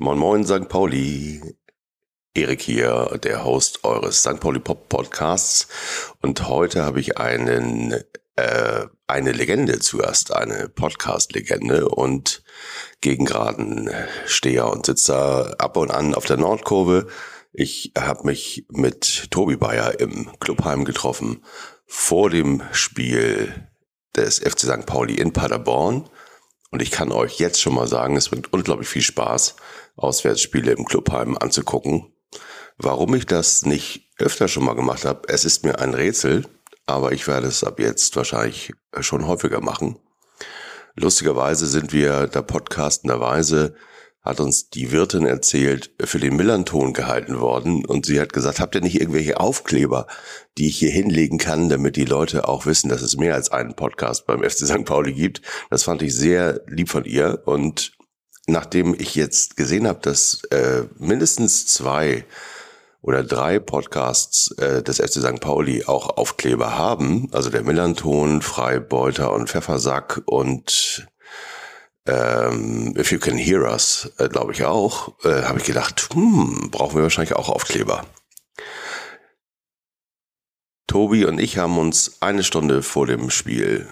Moin Moin St. Pauli. Erik hier, der Host eures St. Pauli Pop Podcasts. Und heute habe ich einen, äh, eine Legende zuerst, eine Podcast-Legende und gegen geraden Steher und Sitzer ab und an auf der Nordkurve. Ich habe mich mit Tobi Bayer im Clubheim getroffen vor dem Spiel des FC St. Pauli in Paderborn. Und ich kann euch jetzt schon mal sagen, es bringt unglaublich viel Spaß, Auswärtsspiele im Clubheim anzugucken. Warum ich das nicht öfter schon mal gemacht habe, es ist mir ein Rätsel, aber ich werde es ab jetzt wahrscheinlich schon häufiger machen. Lustigerweise sind wir da podcastenderweise hat uns die Wirtin erzählt, für den Millanton gehalten worden. Und sie hat gesagt, habt ihr nicht irgendwelche Aufkleber, die ich hier hinlegen kann, damit die Leute auch wissen, dass es mehr als einen Podcast beim FC St. Pauli gibt. Das fand ich sehr lieb von ihr. Und nachdem ich jetzt gesehen habe, dass äh, mindestens zwei oder drei Podcasts äh, des FC St. Pauli auch Aufkleber haben, also der Millanton, Freibeuter und Pfeffersack und ähm, If You Can Hear Us, äh, glaube ich auch, äh, habe ich gedacht, hm, brauchen wir wahrscheinlich auch Aufkleber. Tobi und ich haben uns eine Stunde vor dem Spiel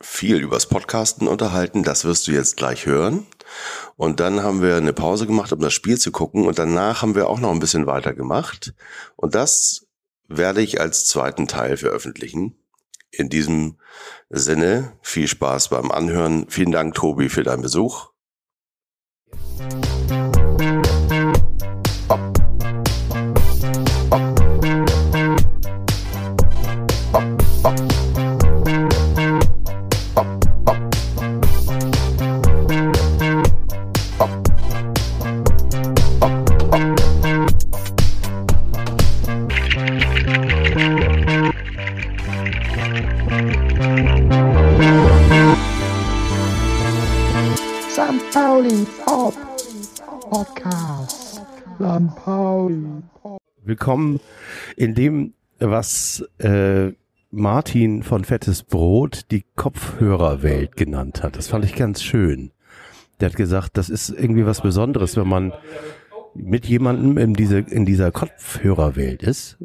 viel übers Podcasten unterhalten. Das wirst du jetzt gleich hören. Und dann haben wir eine Pause gemacht, um das Spiel zu gucken. Und danach haben wir auch noch ein bisschen weiter gemacht. Und das werde ich als zweiten Teil veröffentlichen. In diesem Sinne, viel Spaß beim Anhören. Vielen Dank, Tobi, für deinen Besuch. Pauli Podcast. St. Pauli. Willkommen in dem, was äh, Martin von Fettes Brot die Kopfhörerwelt genannt hat. Das fand ich ganz schön. Der hat gesagt, das ist irgendwie was Besonderes, wenn man mit jemandem in, diese, in dieser Kopfhörerwelt ist.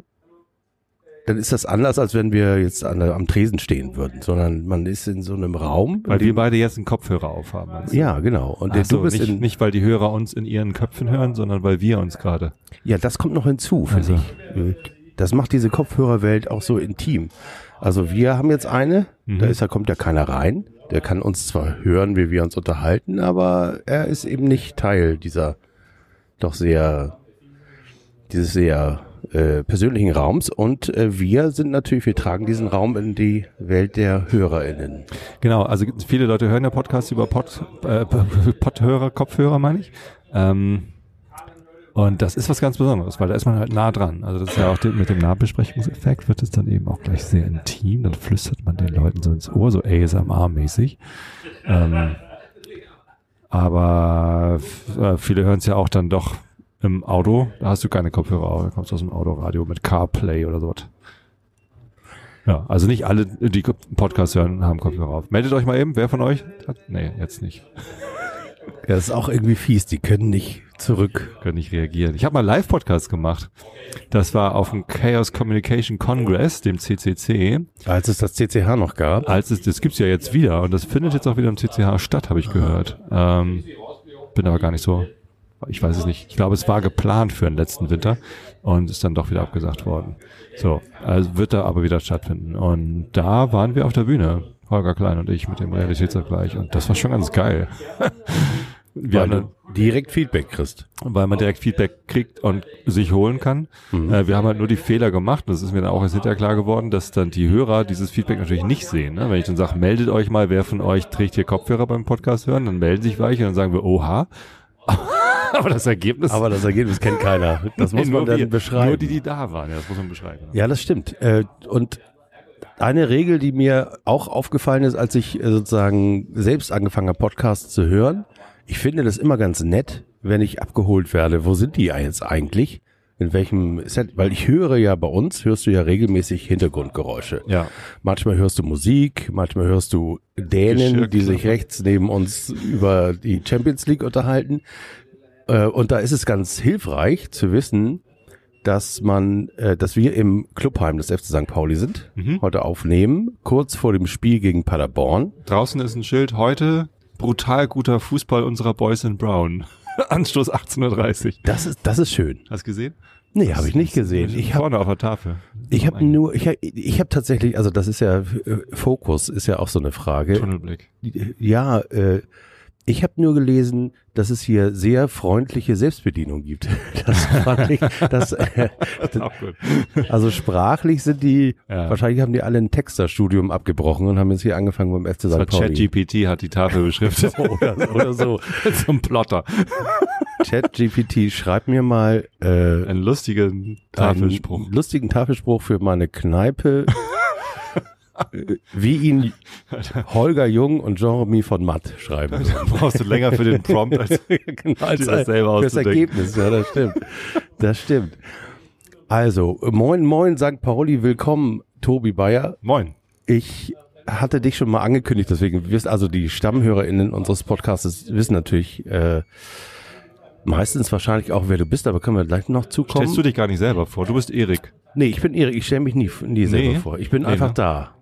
Dann ist das anders, als wenn wir jetzt an, am Tresen stehen würden, sondern man ist in so einem Raum. Weil wir beide jetzt einen Kopfhörer aufhaben. du? ja, genau. Und Ach so, du bist nicht, in, nicht, weil die Hörer uns in ihren Köpfen hören, sondern weil wir uns gerade. Ja, das kommt noch hinzu, finde Also. ich. Das macht diese Kopfhörerwelt auch so intim. Also wir haben jetzt eine, Mhm. da ist, da kommt ja keiner rein. Der kann uns zwar hören, wie wir uns unterhalten, aber er ist eben nicht Teil dieser doch sehr, dieses sehr äh, persönlichen Raums. Und äh, wir sind natürlich, wir tragen diesen Raum in die Welt der HörerInnen. Genau, also viele Leute hören ja Podcasts über Pod, äh, Podhörer, Kopfhörer meine ich. Ähm, und das ist was ganz Besonderes, weil da ist man halt nah dran. Also das ist ja auch die- mit dem Nahbesprechungseffekt wird es dann eben auch gleich sehr intim. Dann flüstert man den Leuten so ins Ohr, so ASMR-mäßig. Ähm, aber äh, viele hören es ja auch dann doch im Auto. Da hast du keine Kopfhörer auf, da kommst du aus dem Autoradio mit CarPlay oder sowas. Ja, also nicht alle, die Podcasts hören, haben Kopfhörer auf. Meldet euch mal eben, wer von euch hat? Nee, jetzt nicht. Ja, das ist auch irgendwie fies, die können nicht zurück. Können nicht reagieren. Ich habe mal Live-Podcast gemacht. Das war auf dem Chaos Communication Congress, dem CCC. Als es das CCH noch gab. Als es, das gibt's ja jetzt wieder und das findet jetzt auch wieder im CCH statt, habe ich gehört. Ähm, bin aber gar nicht so, ich weiß es nicht. Ich glaube, es war geplant für den letzten Winter und ist dann doch wieder abgesagt worden. So, also wird da aber wieder stattfinden. Und da waren wir auf der Bühne, Holger Klein und ich mit dem Realitätsabgleich und das war schon ganz geil. wir weil haben du direkt Feedback kriegst. weil man direkt Feedback kriegt und sich holen kann. Äh, wir haben halt nur die Fehler gemacht. Das ist mir dann auch jetzt hinterher klar geworden, dass dann die Hörer dieses Feedback natürlich nicht sehen. Ne? Wenn ich dann sage, meldet euch mal, wer von euch trägt hier Kopfhörer beim Podcast hören, dann melden sich welche und dann sagen wir, oha. Aber das Ergebnis Aber das Ergebnis kennt keiner. Das muss man dann wir. beschreiben. Nur die, die da waren, ja, das muss man beschreiben. Ja, das stimmt. Äh, Und eine Regel, die mir auch aufgefallen ist, als ich äh, sozusagen selbst angefangen habe, Podcasts zu hören, ich finde das immer ganz nett, wenn ich abgeholt werde. Wo sind die jetzt eigentlich? In welchem Set? Weil ich höre ja bei uns, hörst du ja regelmäßig Hintergrundgeräusche. Ja. Manchmal hörst du Musik, manchmal hörst du Dänen, die Geschirrklappe. sich rechts neben uns über die Champions League unterhalten. Äh, und da ist es ganz hilfreich zu wissen, dass man, äh, dass wir im Clubheim des FC St. Pauli sind, Mhm. heute aufnehmen, kurz vor dem Spiel gegen Paderborn. Draußen ist ein Schild, heute brutal guter Fußball unserer Boys in Brown. Anstoß 18.30 Uhr. Das ist, das ist schön. Hast du gesehen? Nee, habe ich nicht gesehen. Ich habe Vorne auf der Tafel. ich hab nur, ich habe ich hab tatsächlich, also das ist ja, äh, Fokus ist ja auch so eine Frage. Tunnelblick. Ja, äh, ich habe nur gelesen, dass es hier sehr freundliche Selbstbedienung gibt. Das fand ich, das, äh, Auch gut. also sprachlich sind die, Ja. wahrscheinlich haben die alle ein Texterstudium abgebrochen und haben jetzt hier angefangen beim FC Das St. Pauli. ChatGPT hat die Tafel beschriftet. Oder, oder so. Zum Plotter. ChatGPT, schreib mir mal äh, Einen lustigen Tafelspruch. einen lustigen Tafelspruch für meine Kneipe, wie ihn Holger Jung und Jean-Remy von Matt schreiben. Da brauchst du länger für den Prompt als genau, als das selber auszudenken. Ergebnis, ja, das stimmt. Das stimmt. Also, moin, moin, St. Pauli, willkommen, Tobi Bayer. Moin. Ich hatte dich schon mal angekündigt, deswegen wirst also die StammhörerInnen unseres Podcasts wissen natürlich äh, meistens wahrscheinlich auch, wer du bist, aber können wir gleich noch zukommen. Stellst du dich gar nicht selber vor? Du bist Erik. Nee, ich bin Erik, ich stelle mich nie, nie selber Nee. vor. Ich bin Nee, einfach ne? da.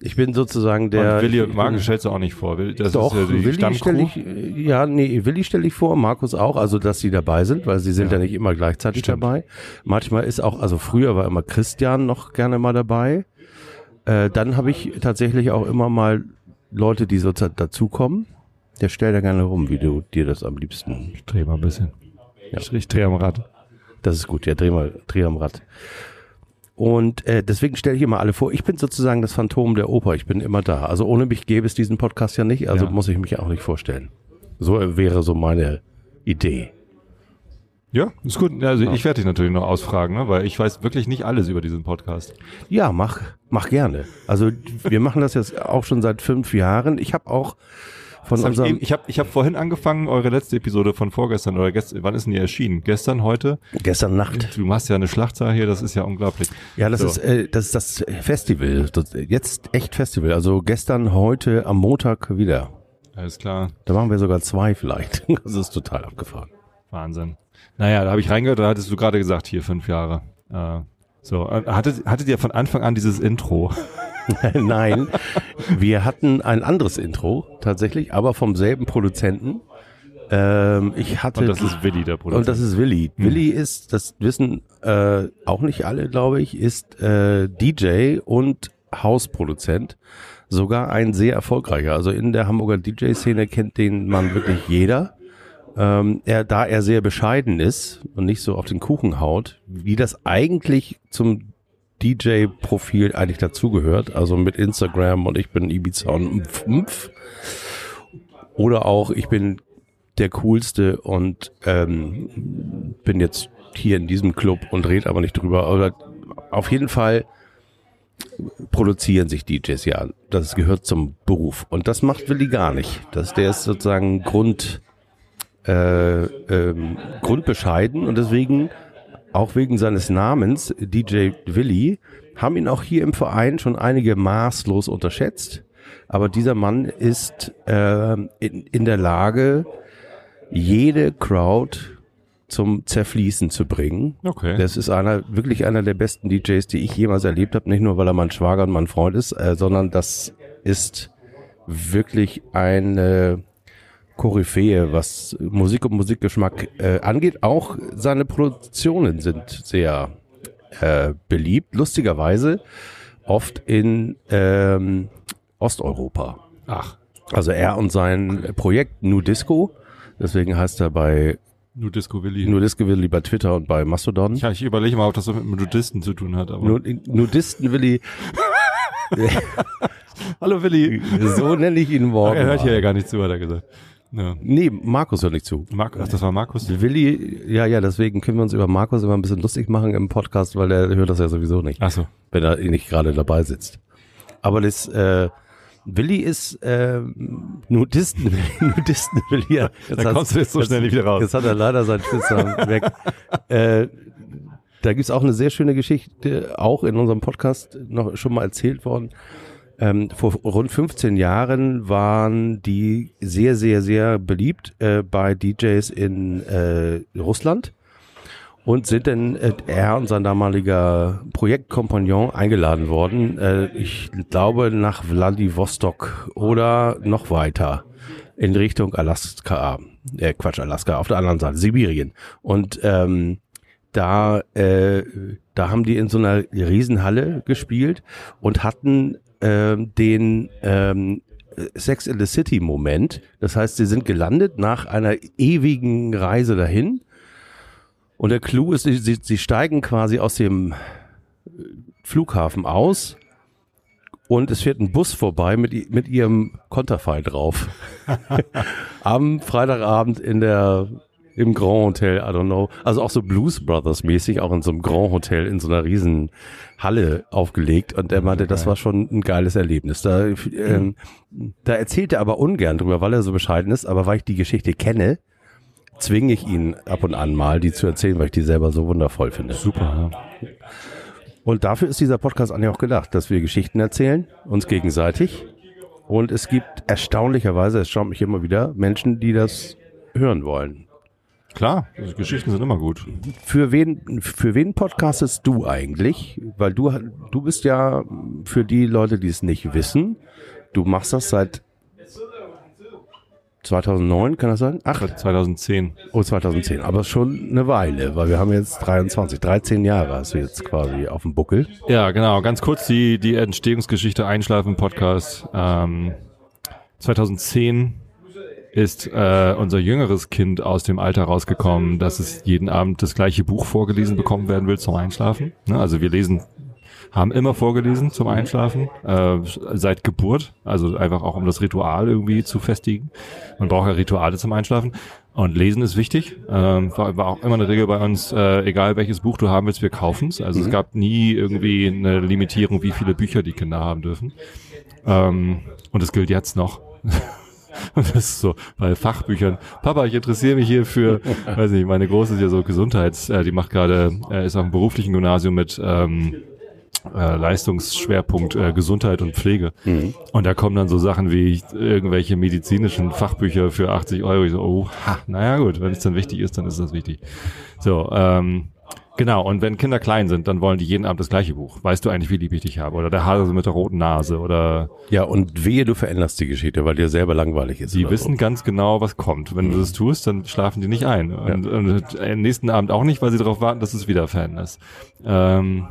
Ich bin sozusagen der. Und Willi und bin- stellst du auch nicht vor. Das Doch, ist ja die Willi stelle Stammcrew. ich, äh, ja, nee, Willi stelle ich vor, Markus auch, also dass sie dabei sind, weil sie sind ja, Ja. nicht immer gleichzeitig Stimmt. dabei. Manchmal ist auch, also früher war immer Christian noch gerne mal dabei. Äh, dann habe ich tatsächlich auch immer mal Leute, die so za- dazukommen. Der stellt da gerne rum, wie du dir das am liebsten. Ich dreh mal ein bisschen. Ja. Ich, ich dreh am Rad. Das ist gut, ja, dreh mal, dreh am Rad. Und äh, deswegen stelle ich immer alle vor, ich bin sozusagen das Phantom der Oper, ich bin immer da. Also ohne mich gäbe es diesen Podcast ja nicht, also Ja. muss ich mich auch nicht vorstellen. So äh, wäre so meine Idee. Ja, ist gut. Also ich werde dich natürlich noch ausfragen, ne? weil ich weiß wirklich nicht alles über diesen Podcast. Ja, mach, mach gerne. Also wir machen das jetzt auch schon seit fünf Jahren. Ich habe auch von Das hab ich unserem ich habe ich hab vorhin angefangen, eure letzte Episode von vorgestern oder gestern, wann ist denn die erschienen? Gestern, heute? gestern Nacht. Du machst ja eine Schlachtzahl hier, das ist ja unglaublich. Ja, das So. ist äh, das ist das Festival. Das, jetzt echt Festival. Also gestern, heute, am Montag wieder. Alles klar. Da machen wir sogar zwei vielleicht. Das ist total abgefahren. Wahnsinn. Naja, da habe ich reingehört, da hattest du gerade gesagt, hier fünf Jahre. Äh, so, äh, hattet, hattet ihr von Anfang an dieses Intro? Nein, wir hatten ein anderes Intro tatsächlich, aber vom selben Produzenten. Ähm, ich hatte Und das ist Willi, der Produzent. und das ist Willi. Willi ist, das wissen äh, auch nicht alle, glaube ich, ist äh, DJ und Hausproduzent. Sogar ein sehr erfolgreicher. Also in der Hamburger DJ-Szene kennt den Mann wirklich jeder. Ähm, er, da er sehr bescheiden ist und nicht so auf den Kuchen haut, wie das eigentlich zum DJ-Profil eigentlich dazugehört, also mit Instagram und ich bin Ibiza und Mpf. Oder auch ich bin der coolste und ähm, bin jetzt hier in diesem Club und rede aber nicht drüber. Oder auf jeden Fall produzieren sich DJs ja. Das gehört zum Beruf. Und das macht Willi gar nicht. Das, der ist sozusagen Grund, äh, ähm, grundbescheiden und deswegen auch wegen seines Namens DJ Willi haben ihn auch hier im Verein schon einige maßlos unterschätzt. Aber dieser Mann ist äh, in, in der Lage, jede Crowd zum Zerfließen zu bringen. okay. Das ist einer, wirklich einer der besten DJs, die ich jemals erlebt habe. Nicht nur, weil er mein Schwager und mein Freund ist, äh, sondern das ist wirklich eine Koryphäe, was Musik und Musikgeschmack äh, angeht. Auch seine Produktionen sind sehr äh, beliebt. Lustigerweise oft in ähm, Osteuropa. Ach, Also er und sein Projekt Nu Disco. Deswegen heißt er bei nur Disco Willi. Nu Disco Willi bei Twitter und bei Mastodon. ja, ich überlege mal, ob das mit Nudisten zu tun hat. Aber Nu Nudisten Willi, Hallo Willi. so nenne ich ihn morgen. er hört hier ja gar nicht zu, hat er gesagt. Ja. Nee, Markus hört nicht zu. Mark, ach, das war Markus. Willi, ja, ja, deswegen können wir uns über Markus immer ein bisschen lustig machen im Podcast, weil er hört das ja sowieso nicht, Ach so. wenn er nicht gerade dabei sitzt. Aber das, äh, Willi ist äh, Nudisten, Nudisten Willi. Ja, jetzt Da kommst du jetzt so schnell nicht wieder raus. Jetzt hat er leider seinen Spitznamen weg. Äh, da gibt's auch eine sehr schöne Geschichte, auch in unserem Podcast noch schon mal erzählt worden. Ähm, vor rund 15 Jahren waren die sehr, sehr, sehr beliebt äh, bei DJs in äh, Russland und sind dann äh, er und sein damaliger Projektkompagnon eingeladen worden. Äh, ich glaube nach Vladivostok oder noch weiter in Richtung Alaska. Äh, Quatsch, Alaska, auf der anderen Seite, Sibirien. Und ähm, da, äh, da haben die in so einer Riesenhalle gespielt und hatten ähm, den ähm, Sex in the City Moment. Das heißt, sie sind gelandet nach einer ewigen Reise dahin. Und der Clou ist, sie, sie, steigen quasi aus dem Flughafen aus und es fährt ein Bus vorbei mit, mit ihrem Konterfei drauf. Am Freitagabend in der im Grand Hotel, I don't know. Also auch so Blues Brothers mäßig, auch in so einem Grand Hotel in so einer riesen Halle aufgelegt. Und er meinte, das war schon ein geiles Erlebnis. Da, ähm, da erzählt er aber ungern drüber, weil er so bescheiden ist. Aber weil ich die Geschichte kenne, zwinge ich ihn ab und an mal, die zu erzählen, weil ich die selber so wundervoll finde. Super, ja. Und dafür ist dieser Podcast eigentlich auch gedacht, dass wir Geschichten erzählen, uns gegenseitig. Und es gibt erstaunlicherweise, es schaut mich immer wieder, Menschen, die das hören wollen. Klar, Geschichten sind immer gut. Für wen, für wen podcastest du eigentlich? Weil du, du bist ja für die Leute, die es nicht wissen, du machst das seit 2009, kann das sein? Ach, 2010. oh, 2010, aber schon eine Weile, weil wir haben jetzt 23, 13 Jahre hast du jetzt quasi auf dem Buckel. Ja, genau. Ganz kurz die, die Entstehungsgeschichte Einschlafen Podcast. Ähm, 2010 ist äh, unser jüngeres Kind aus dem Alter rausgekommen, dass es jeden Abend das gleiche Buch vorgelesen bekommen werden will zum Einschlafen. Ne? Also wir lesen, haben immer vorgelesen zum Einschlafen, äh, seit Geburt. Also einfach auch um das Ritual irgendwie zu festigen. Man braucht ja Rituale zum Einschlafen. Und lesen ist wichtig. Ähm, war, war auch immer eine Regel bei uns, äh, egal welches Buch du haben willst, wir kaufen's. Also es gab nie irgendwie eine Limitierung, wie viele Bücher die Kinder haben dürfen. Ähm, und es gilt jetzt noch. Und das ist so bei Fachbüchern. Papa, ich interessiere mich hier für, weiß nicht, meine Große ist ja so Gesundheits, äh, die macht gerade, äh, ist auf dem beruflichen Gymnasium mit ähm, äh, Leistungsschwerpunkt äh, Gesundheit und Pflege. Und da kommen dann so Sachen wie irgendwelche medizinischen Fachbücher für 80 Euro. Ich so, oh, ha, naja gut, wenn es dann wichtig ist, dann ist das wichtig. So, ähm, genau. Und wenn Kinder klein sind, dann wollen die jeden Abend das gleiche Buch. Weißt du eigentlich, wie lieb ich dich habe? Oder der Hase mit der roten Nase oder Ja, und wehe, du veränderst die Geschichte, weil dir selber langweilig ist. Die wissen ganz genau, was kommt. Wenn du das tust, dann schlafen die nicht ein. Und, und am nächsten Abend auch nicht, weil sie darauf warten, dass es wieder Fan ist. Ähm,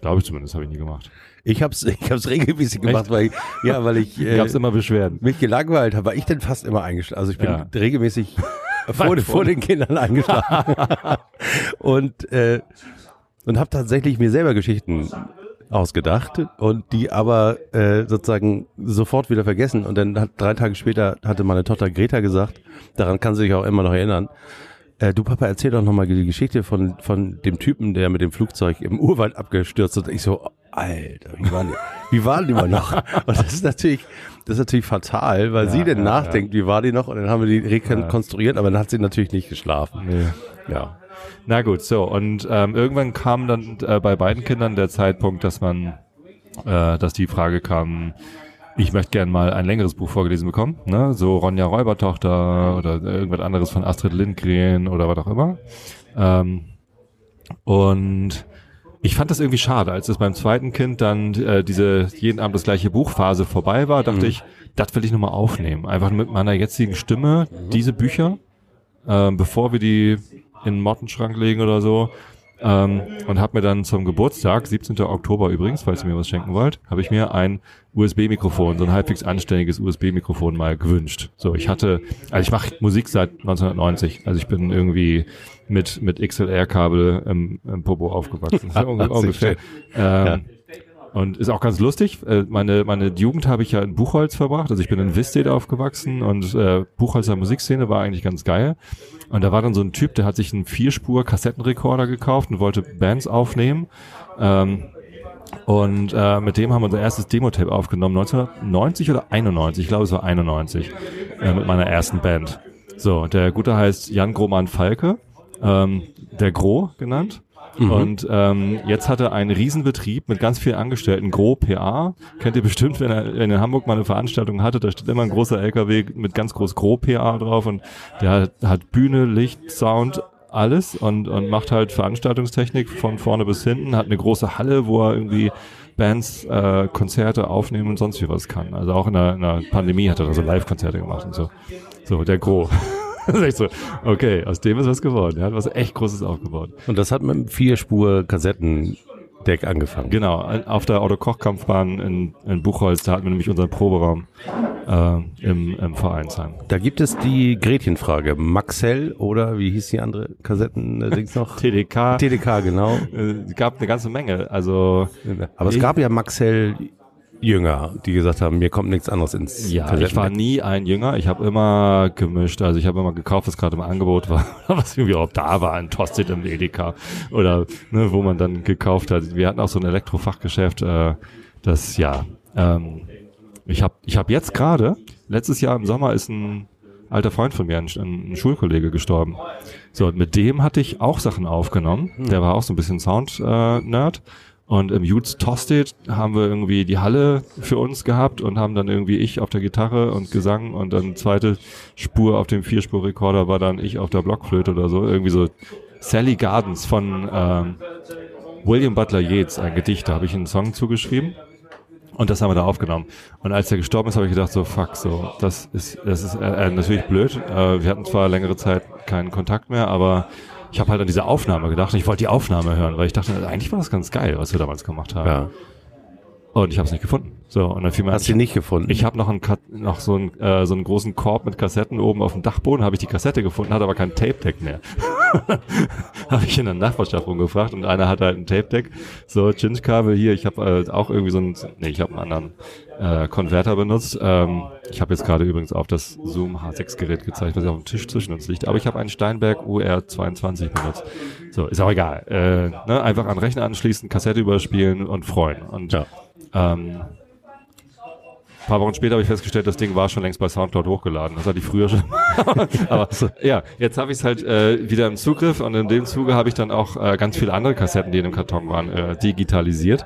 Glaube ich zumindest, habe ich nie gemacht. So. Ich hab's, ich hab's regelmäßig gemacht, weil ich, ja, weil ich äh, Gab's immer Beschwerden. mich gelangweilt habe, war ich denn fast immer eingeschlafen. Also ich bin Ja. regelmäßig vor, vor den Kindern eingeschlafen. und äh, und habe tatsächlich mir selber Geschichten ausgedacht und die aber äh, sozusagen sofort wieder vergessen. Und dann hat drei Tage später hatte meine Tochter Greta gesagt, daran kann sie sich auch immer noch erinnern. Äh, du Papa, erzähl doch nochmal die Geschichte von, von dem Typen, der mit dem Flugzeug im Urwald abgestürzt ist. Ich so, Alter, wie waren die, wie waren die mal noch? Und das ist natürlich, das ist natürlich fatal, weil sie dann nachdenkt, wie war die noch? Und dann haben wir die rekonstruiert, aber dann hat sie natürlich nicht geschlafen. Ja. Na gut, so. Und ähm, irgendwann kam dann äh, bei beiden Kindern der Zeitpunkt, dass man, äh, dass die Frage kam, ich möchte gern mal ein längeres Buch vorgelesen bekommen, ne? So Ronja Räubertochter oder irgendwas anderes von Astrid Lindgren oder was auch immer. Ähm, und ich fand das irgendwie schade, als es beim zweiten Kind dann äh, diese jeden Abend das gleiche Buchphase vorbei war, dachte ich, das will ich nochmal aufnehmen. Einfach mit meiner jetzigen Stimme diese Bücher, ähm, bevor wir die in den Mottenschrank legen oder so. Ähm, und habe mir dann zum Geburtstag, 17. Oktober übrigens, falls ihr mir was schenken wollt, habe ich mir ein USB-Mikrofon, so ein halbwegs anständiges USB-Mikrofon mal gewünscht. So, ich hatte, also ich mache Musik seit 1990, also ich bin irgendwie mit mit XLR-Kabel im, im Popo aufgewachsen, unge- ungefähr. Ähm, Und ist auch ganz lustig. Äh, Meine, meine Jugend habe ich ja in Buchholz verbracht. Also ich bin in Wistedt aufgewachsen und äh, Buchholzer Musikszene war eigentlich ganz geil. Und da war dann so ein Typ, der hat sich einen Vierspur-Kassettenrekorder gekauft und wollte Bands aufnehmen. Ähm, und äh, mit dem haben wir unser erstes Demo-Tape aufgenommen, 1990 oder 91, ich glaube es war 91, äh, mit meiner ersten Band. So, der Gute heißt Jan Grohmann Falke, ähm, der Gro genannt. Mhm. Und ähm, jetzt hat er einen Riesenbetrieb mit ganz vielen Angestellten, Gro PA. Kennt ihr bestimmt, wenn er in Hamburg mal eine Veranstaltung hatte, da steht immer ein großer LKW mit ganz groß Gro PA drauf und der hat, hat Bühne, Licht, Sound, alles und, und macht halt Veranstaltungstechnik von vorne bis hinten, hat eine große Halle, wo er irgendwie Bands äh, Konzerte aufnehmen und sonst wie was kann. Also auch in der, in der Pandemie hat er da so Live-Konzerte gemacht und so. So, der Gro. So, okay, aus dem ist was geworden. Er hat was echt Großes aufgebaut. Und das hat mit einem Vierspur-Kassettendeck angefangen. Genau, auf der Autokochkampfbahn in, in Buchholz, da hatten wir nämlich unseren Proberaum äh, im, im Vereinsheim. Da gibt es die Gretchenfrage. Maxell oder wie hieß die andere Kassetten-Dings noch? TDK. TDK, genau. äh, gab eine ganze Menge. Also Aber es gab ja Maxell Jünger, die gesagt haben, mir kommt nichts anderes ins ja, ich war nie ein Jünger. Ich habe immer gemischt. Also ich habe immer gekauft, was gerade im Angebot war, was irgendwie auch da war, ein Tosted im Edeka oder ne, wo man dann gekauft hat. Wir hatten auch so ein Elektrofachgeschäft. Äh, das ja. Ähm, ich habe ich hab jetzt gerade letztes Jahr im Sommer ist ein alter Freund von mir, ein, ein Schulkollege gestorben. So, und mit dem hatte ich auch Sachen aufgenommen. Der war auch so ein bisschen Sound-Nerd. Und im Jutes Tosted haben wir irgendwie die Halle für uns gehabt und haben dann irgendwie ich auf der Gitarre und Gesang und dann zweite Spur auf dem Vierspur-Rekorder war dann ich auf der Blockflöte oder so. Irgendwie so Sally Gardens von ähm, William Butler Yeats, ein Gedicht, da habe ich einen Song zugeschrieben. Und das haben wir da aufgenommen. Und als er gestorben ist, habe ich gedacht, so fuck, so das ist das ist äh, äh, natürlich blöd. Äh, wir hatten zwar längere Zeit keinen Kontakt mehr, aber ich habe halt an diese Aufnahme gedacht. und Ich wollte die Aufnahme hören, weil ich dachte, eigentlich war das ganz geil, was wir damals gemacht haben. Ja. Und ich habe es nicht gefunden. So und dann fiel mir Hast du ein, nicht gefunden? ich habe noch, einen, Kat- noch so, einen, äh, so einen großen Korb mit Kassetten oben auf dem Dachboden, habe ich die Kassette gefunden, hatte aber kein Tape-Deck mehr. habe ich in der Nachbarschaft rumgefragt und einer hatte halt ein Tape-Deck. So, Chinch-Kabel hier, ich habe äh, auch irgendwie so einen, nee, ich habe einen anderen äh, Konverter benutzt. Ähm, ich habe jetzt gerade übrigens auf das Zoom H6-Gerät gezeigt, was auf dem Tisch zwischen uns liegt. Aber ich habe einen Steinberg UR22 benutzt. So, ist auch egal. Äh, ne, einfach an Rechner anschließen, Kassette überspielen und freuen. Und Ja. ähm, ein paar Wochen später habe ich festgestellt, das Ding war schon längst bei Soundcloud hochgeladen. Das hatte ich früher schon. Aber ja, jetzt habe ich es halt äh, wieder im Zugriff und in dem Zuge habe ich dann auch äh, ganz viele andere Kassetten, die in dem Karton waren, äh, digitalisiert.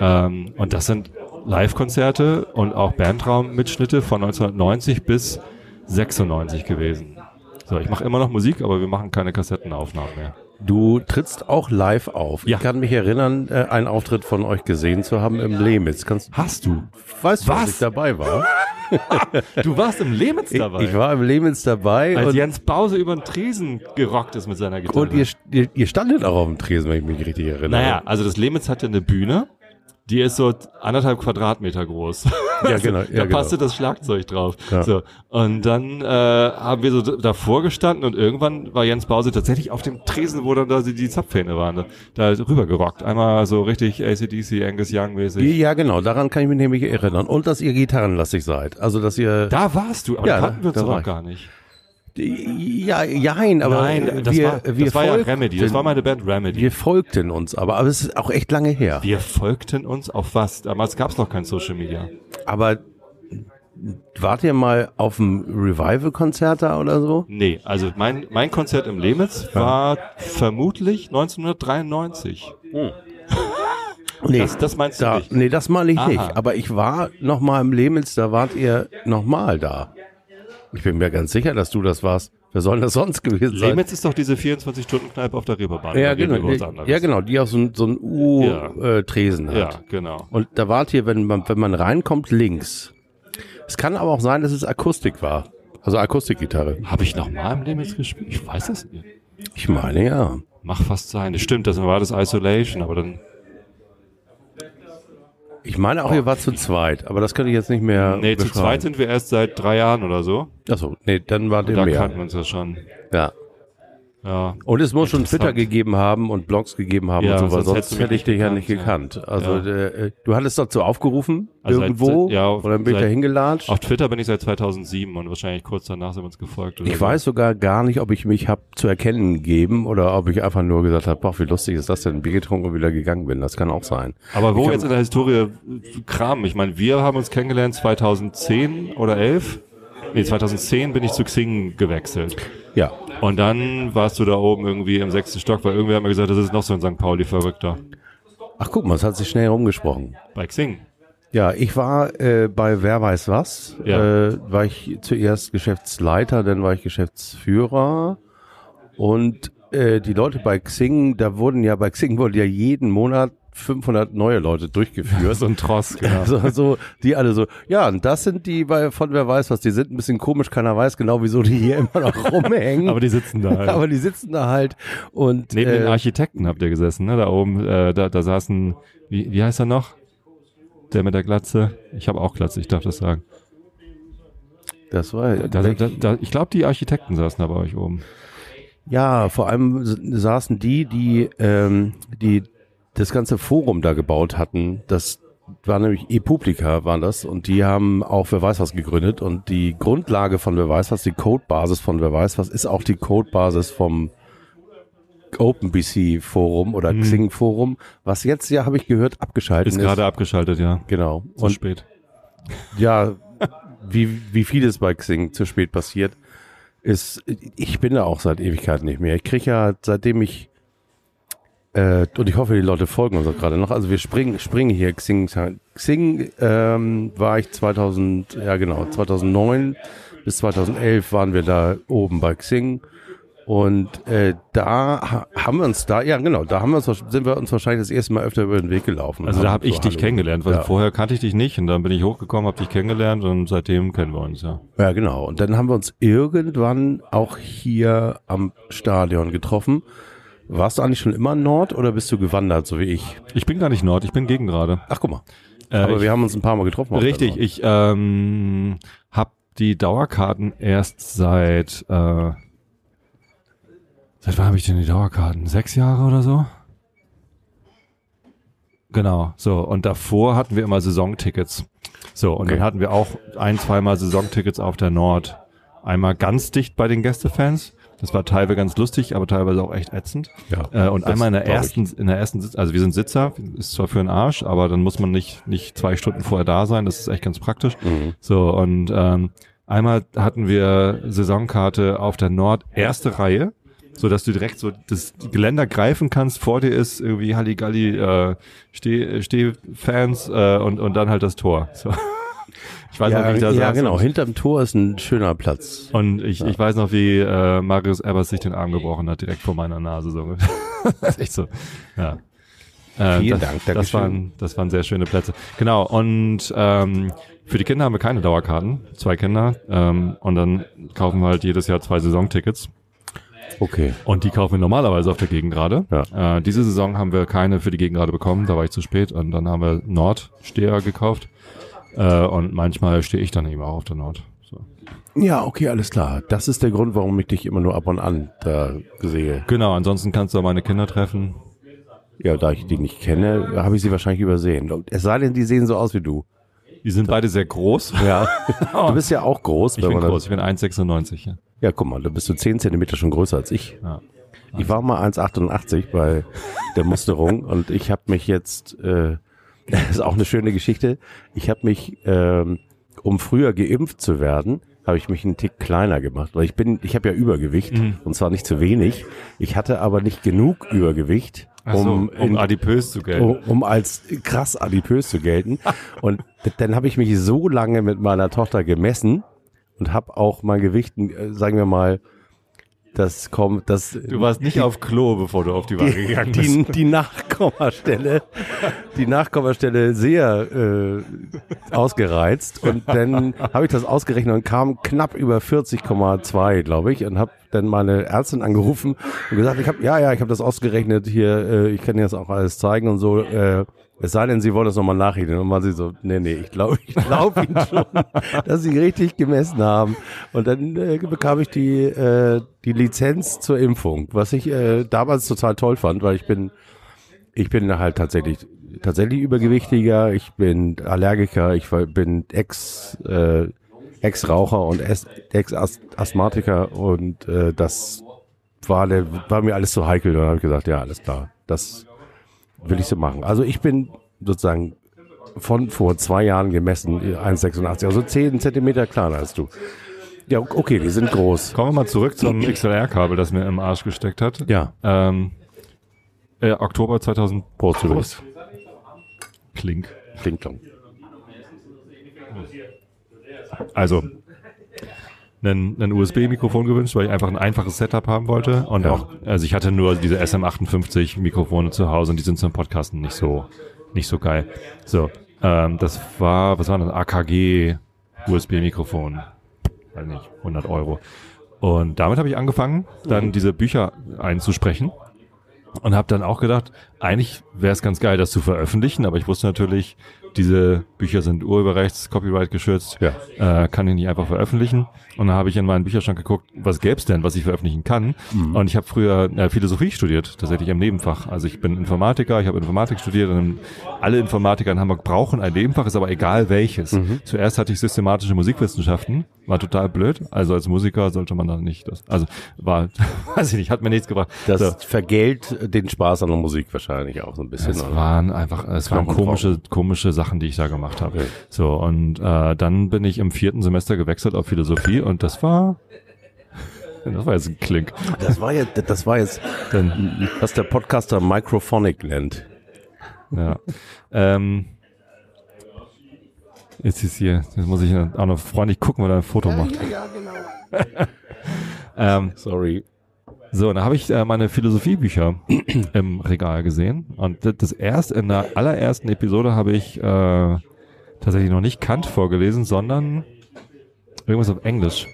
Ähm, und das sind Live-Konzerte und auch Bandraum-Mitschnitte von 1990 bis 96 gewesen. So, ich mache immer noch Musik, aber wir machen keine Kassettenaufnahmen mehr. Du trittst auch live auf. Ja. Ich kann mich erinnern, äh, einen Auftritt von euch gesehen zu haben im Lemitz. Kannst, Hast du? weißt du, Was? dass ich dabei war? Du warst im Lemitz Ich, dabei. ich war im Lemitz dabei Als und, Jens Bause über den Tresen gerockt ist mit seiner Gitarre. und ihr, ihr, ihr standet auch auf dem Tresen, wenn ich mich richtig erinnere. naja, also das Lemitz hat ja eine Bühne, die ist so anderthalb Quadratmeter groß. Ja, genau, da ja, genau. passte das Schlagzeug drauf. Ja. So. Und dann äh, haben wir so davor gestanden und irgendwann war Jens Bause tatsächlich auf dem Tresen, wo dann da die, die Zapfhähne waren, da, da rüber gerockt. Einmal so richtig ACDC, Angus Young mäßig. Ja, genau, daran kann ich mich nämlich erinnern. Und dass ihr gitarrenlastig seid. Also, dass ihr... Da warst du, aber Ja, da kannten wir uns da ich. gar nicht. Ja, jein, aber Nein, das, wir, war, wir das war ja Remedy, das war meine Band Remedy. Wir folgten uns, aber, aber es ist auch echt lange her. Wir folgten uns auf was? Damals gab es noch kein Social Media. Aber wart ihr mal auf einem Revival-Konzert da oder so? Nee, also mein, mein Konzert im Lemitz war vermutlich 1993. Nee, Das, das meinst du da, nicht? nee, das meine ich Aha. nicht. Aber ich war noch mal im Lemitz, da wart ihr noch mal da. Ich bin mir ganz sicher, dass du das warst. Wer soll das sonst gewesen sein? Lemitz ist doch diese 24-Stunden-Kneipe auf der Reeperbahn. ja, genau, ja, genau, die auf so, so ein U-Tresen Ja, hat. genau. Und da wart ihr, wenn man, wenn man reinkommt, links. Es kann aber auch sein, dass es Akustik war. Also Akustikgitarre. Habe ich noch mal im Lemitz gespielt? Ich weiß es nicht. Ich meine, ja. Mach fast sein. Das stimmt, das war das Isolation, aber dann. Ich meine auch, ihr wart zu zweit, aber das könnte ich jetzt nicht mehr Nee, zu zweit sind wir erst seit drei Jahren oder so. Achso, nee, dann wart ihr Da mehr. kannten wir uns ja schon. Ja. Ja. Und es muss schon. Twitter gegeben haben und Blogs gegeben haben Ja, und so, weil sonst sonst hätte ich dich ja gekannt, nicht ja. gekannt. Also Ja. äh, du hattest dazu aufgerufen, Also irgendwo, seit- ja, oder bin ich seit- da hingelatscht? Auf Twitter bin ich seit 2007 und wahrscheinlich kurz danach sind wir uns gefolgt. Oder Ich so. weiß sogar gar nicht, ob ich mich hab zu erkennen gegeben oder ob ich einfach nur gesagt habe, boah, wie lustig ist das denn, ein Bier getrunken und wieder gegangen bin. Das kann auch sein. Aber wo Ich jetzt in der Historie äh, Kram? Ich meine, wir haben uns kennengelernt 2010 oder 11. Nee, 2010 bin ich zu Xing gewechselt. Ja, Und dann warst du da oben irgendwie im sechsten Stock, weil irgendwer hat mir gesagt, das ist noch so ein St. Pauli-Verrückter. Ach guck mal, es hat sich schnell rumgesprochen. Bei Xing. Ja, ich war äh, bei Wer weiß was. Ja. Äh, war ich zuerst Geschäftsleiter, dann war ich Geschäftsführer. Und äh, die Leute bei Xing, da wurden ja bei Xing wurden ja jeden Monat 500 neue Leute durchgeführt. So ein Tross, genau. So, so, die alle so, ja, und das sind die bei, von wer weiß was, die sind ein bisschen komisch, keiner weiß genau, wieso die hier immer noch rumhängen. Aber die sitzen da halt. Aber die sitzen da halt und Neben den äh, Architekten habt ihr gesessen, ne? Da oben, äh, da, da saßen, wie, wie heißt er noch? Der mit der Glatze. Ich habe auch Glatze, ich darf das sagen. das war Da, da, da, ich glaube, die Architekten saßen da bei euch oben. Ja, vor allem saßen die, die, ähm, die das ganze Forum da gebaut hatten. Das war nämlich ePublica, waren das. Und die haben auch Wer weiß was gegründet. Und die Grundlage von Wer weiß was, die Codebasis von Wer weiß was, ist auch die Codebasis vom OpenBC Forum oder Mhm. Xing Forum, was jetzt ja, habe ich gehört, abgeschaltet Ist ist. gerade abgeschaltet, ja. Genau. Zu Und spät. ja, wie, wie vieles bei Xing zu spät passiert, ist, ich bin da auch seit Ewigkeit nicht mehr. Ich kriege ja, seitdem ich, äh, und ich hoffe, die Leute folgen uns auch gerade noch, also wir springen, springen hier Xing, Xing ähm, war ich 2000, ja genau, 2009 bis 2011 waren wir da oben bei Xing. Und äh, da ha- haben wir uns da, ja genau, da haben wir uns, sind wir uns wahrscheinlich das erste Mal öfter über den Weg gelaufen. Also da habe ich so dich Hallo. kennengelernt, weil Ja. vorher kannte ich dich nicht und dann bin ich hochgekommen, habe dich kennengelernt und seitdem kennen wir uns, ja. Ja, genau. Und dann haben wir uns irgendwann auch hier am Stadion getroffen. Warst du eigentlich schon immer Nord oder bist du gewandert, so wie ich? Ich bin gar nicht Nord, ich bin gegen gerade. Ach, guck mal. Äh, Aber ich, wir haben uns ein paar Mal getroffen. richtig, ich ähm, habe die Dauerkarten erst seit äh, seit wann habe ich denn die Dauerkarten? Sechs Jahre oder so? Genau, so. Und davor hatten wir immer Saisontickets. So, und Okay. dann hatten wir auch ein, zweimal Saisontickets auf der Nord. Einmal ganz dicht bei den Gästefans. Das war teilweise ganz lustig, aber teilweise auch echt ätzend. Ja, Äh, und einmal in der ersten, in der ersten Sitz, also wir sind Sitzer, ist zwar für den Arsch, aber dann muss man nicht, nicht zwei Stunden vorher da sein, das ist echt ganz praktisch. Mhm. So, und ähm, einmal hatten wir Saisonkarte auf der Nord, erste Reihe, so dass du direkt so das Geländer greifen kannst, vor dir ist irgendwie Halligalli, äh, Steh, Stehfans äh, und, und dann halt das Tor. So. Ich weiß noch, wie Ja, ich da ja saß genau. und- Hinterm Tor ist ein schöner Platz. und ich, ich weiß noch, wie äh, Marius Ebers sich den Arm gebrochen hat, direkt vor meiner Nase. So. das ist echt so. Ja. Äh, Vielen das, Dank, Das Dankeschön. waren, das waren sehr schöne Plätze. Genau, und ähm, für die Kinder haben wir keine Dauerkarten, zwei Kinder. Ähm, und dann kaufen wir halt jedes Jahr zwei Saisontickets. Okay. Und die kaufen wir normalerweise auf der Gegengrade. Ja. Äh, diese Saison haben wir keine für die Gegengrade bekommen, da war ich zu spät. Und dann haben wir Nordsteher gekauft. Äh, und manchmal stehe ich dann eben auch auf der Nord. So. Ja, okay, alles klar. Das ist der Grund, warum ich dich immer nur ab und an da sehe. Genau, ansonsten kannst du meine Kinder treffen. Ja, da ich die nicht kenne, habe ich sie wahrscheinlich übersehen. Es sei denn, die sehen so aus wie du. Die sind beide sehr groß. Ja. du bist ja auch groß. Ich bin groß, ich bin 1,96. Ja. Ja, guck mal, da bist du 10 Zentimeter schon größer als ich. Ja. Ich war mal 1,88 bei der Musterung und ich habe mich jetzt, äh, das ist auch eine schöne Geschichte, ich habe mich, ähm, um früher geimpft zu werden, habe ich mich einen Tick kleiner gemacht, weil ich bin, ich habe ja Übergewicht Mhm. und zwar nicht zu wenig. Ich hatte aber nicht genug Übergewicht, Ach so, um, um, in, adipös zu gelten. um, um als krass adipös zu gelten. Und dann habe ich mich so lange mit meiner Tochter gemessen und habe auch mein Gewicht, äh, sagen wir mal, das kommt, das Du warst nicht auf Klo, bevor du auf die Waage gegangen bist. die, die Nachkommastelle, die Nachkommastelle sehr äh, ausgereizt und dann habe ich das ausgerechnet und kam knapp über 40,2, glaube ich, und habe dann meine Ärztin angerufen und gesagt, ich habe ja ja, ich habe das ausgerechnet hier, äh, ich kann dir das auch alles zeigen und so. Äh, es sei denn, Sie wollen das nochmal nachrechnen. Und war sie so, nee, nee, ich glaube ich glaub Ihnen schon, dass Sie richtig gemessen haben. Und dann äh, bekam ich die, äh, die Lizenz zur Impfung, was ich äh, damals total toll fand, weil ich bin, ich bin halt tatsächlich, tatsächlich übergewichtiger, ich bin Allergiker, ich bin Ex, äh, Ex-Raucher und Ex-Asthmatiker und äh, das war, der, war mir alles zu heikel. Und dann habe ich gesagt, ja, alles klar, das will ich so machen. Also ich bin sozusagen von vor zwei Jahren gemessen, 1,86, also 10 Zentimeter kleiner als du. Ja, okay, die sind groß. Kommen wir mal zurück zum XLR-Kabel, das mir im Arsch gesteckt hat. Ja, Ähm, äh, Oktober 2000. Prost übrigens. Klink. Klingt klong. Also, ein, ein USB-Mikrofon gewünscht, weil ich einfach ein einfaches Setup haben wollte. Und Ja. auch, also ich hatte nur diese SM58 Mikrofone zu Hause und die sind zum Podcasten nicht so, nicht so geil. So, ähm, das war, was war das? AKG USB-Mikrofon. Weiß nicht, 100 Euro. Und damit habe ich angefangen, dann diese Bücher einzusprechen. Und habe dann auch gedacht, eigentlich wäre es ganz geil, das zu veröffentlichen, aber ich wusste natürlich, diese Bücher sind urheberrechts, Copyright geschützt, Ja. äh, kann ich nicht einfach veröffentlichen. Und dann habe ich in meinen Bücherschrank geguckt, was gäb's denn, was ich veröffentlichen kann. Und ich habe früher äh, Philosophie studiert, tatsächlich im Nebenfach. Also ich bin Informatiker, ich habe Informatik studiert und alle Informatiker in Hamburg brauchen ein Nebenfach, ist aber egal welches. Zuerst hatte ich systematische Musikwissenschaften, war total blöd. Also als Musiker sollte man da nicht das. Also war, weiß ich nicht, hat mir nichts gebracht. Das So. vergällt den Spaß an der Musik wahrscheinlich auch so ein bisschen. Es oder? waren einfach, es waren komische, komische Sachen, die ich da gemacht habe. Okay. So, und äh, dann bin ich im vierten Semester gewechselt auf Philosophie und das war, das war jetzt ein Klink. Das war jetzt, das war jetzt, Denn, was der Podcaster Microphonic nennt. ja. ähm, jetzt ist hier, jetzt muss ich auch noch freundlich gucken, weil er ein Foto macht. Ja, genau. Ähm, Sorry. So, dann habe ich äh, meine Philosophiebücher im Regal gesehen. Und das- das erst in der allerersten Episode habe ich äh, tatsächlich noch nicht Kant vorgelesen, sondern irgendwas auf Englisch.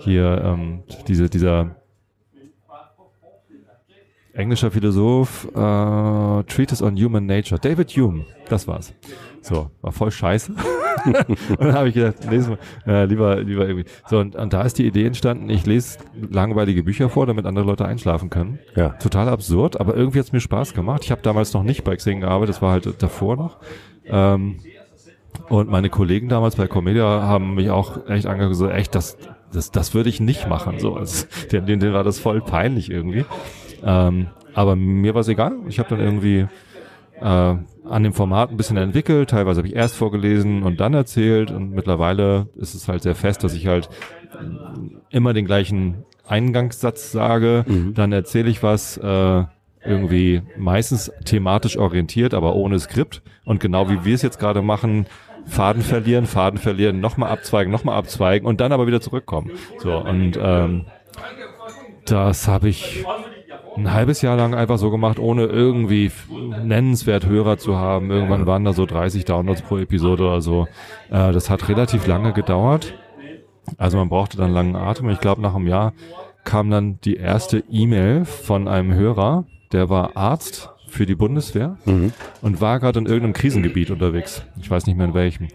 Hier ähm, diese, dieser englischer Philosoph äh, Treatise on Human Nature. David Hume, das war's. So, war voll scheiße. und dann habe ich gedacht, lesen wir, äh, lieber, lieber irgendwie. So, und, und da ist die Idee entstanden, ich lese langweilige Bücher vor, damit andere Leute einschlafen können. Ja. Total absurd, aber irgendwie hat's mir Spaß gemacht. Ich habe damals noch nicht bei Xing gearbeitet, das war halt davor noch. Ähm, und meine Kollegen damals bei Comedia haben mich auch echt angehört, so, echt, das, das, das würde ich nicht machen. So, also, denen, denen war das voll peinlich irgendwie. Ähm, aber mir war es egal. Ich habe dann irgendwie äh, an dem Format ein bisschen entwickelt. Teilweise habe ich erst vorgelesen und dann erzählt. Und mittlerweile ist es halt sehr fest, dass ich halt immer den gleichen Eingangssatz sage. Dann erzähle ich was. Äh, irgendwie meistens thematisch orientiert, aber ohne Skript. Und genau wie wir es jetzt gerade machen, Faden verlieren, Faden verlieren, nochmal abzweigen, nochmal abzweigen und dann aber wieder zurückkommen. So, und ähm, das habe ich ein halbes Jahr lang einfach so gemacht, ohne irgendwie nennenswert Hörer zu haben. Irgendwann waren da so 30 Downloads pro Episode oder so. Äh, das hat relativ lange gedauert. Also man brauchte dann langen Atem. Ich glaube, nach einem Jahr kam dann die erste E-Mail von einem Hörer, der war Arzt für die Bundeswehr und war gerade in irgendeinem Krisengebiet unterwegs. Ich weiß nicht mehr in welchem.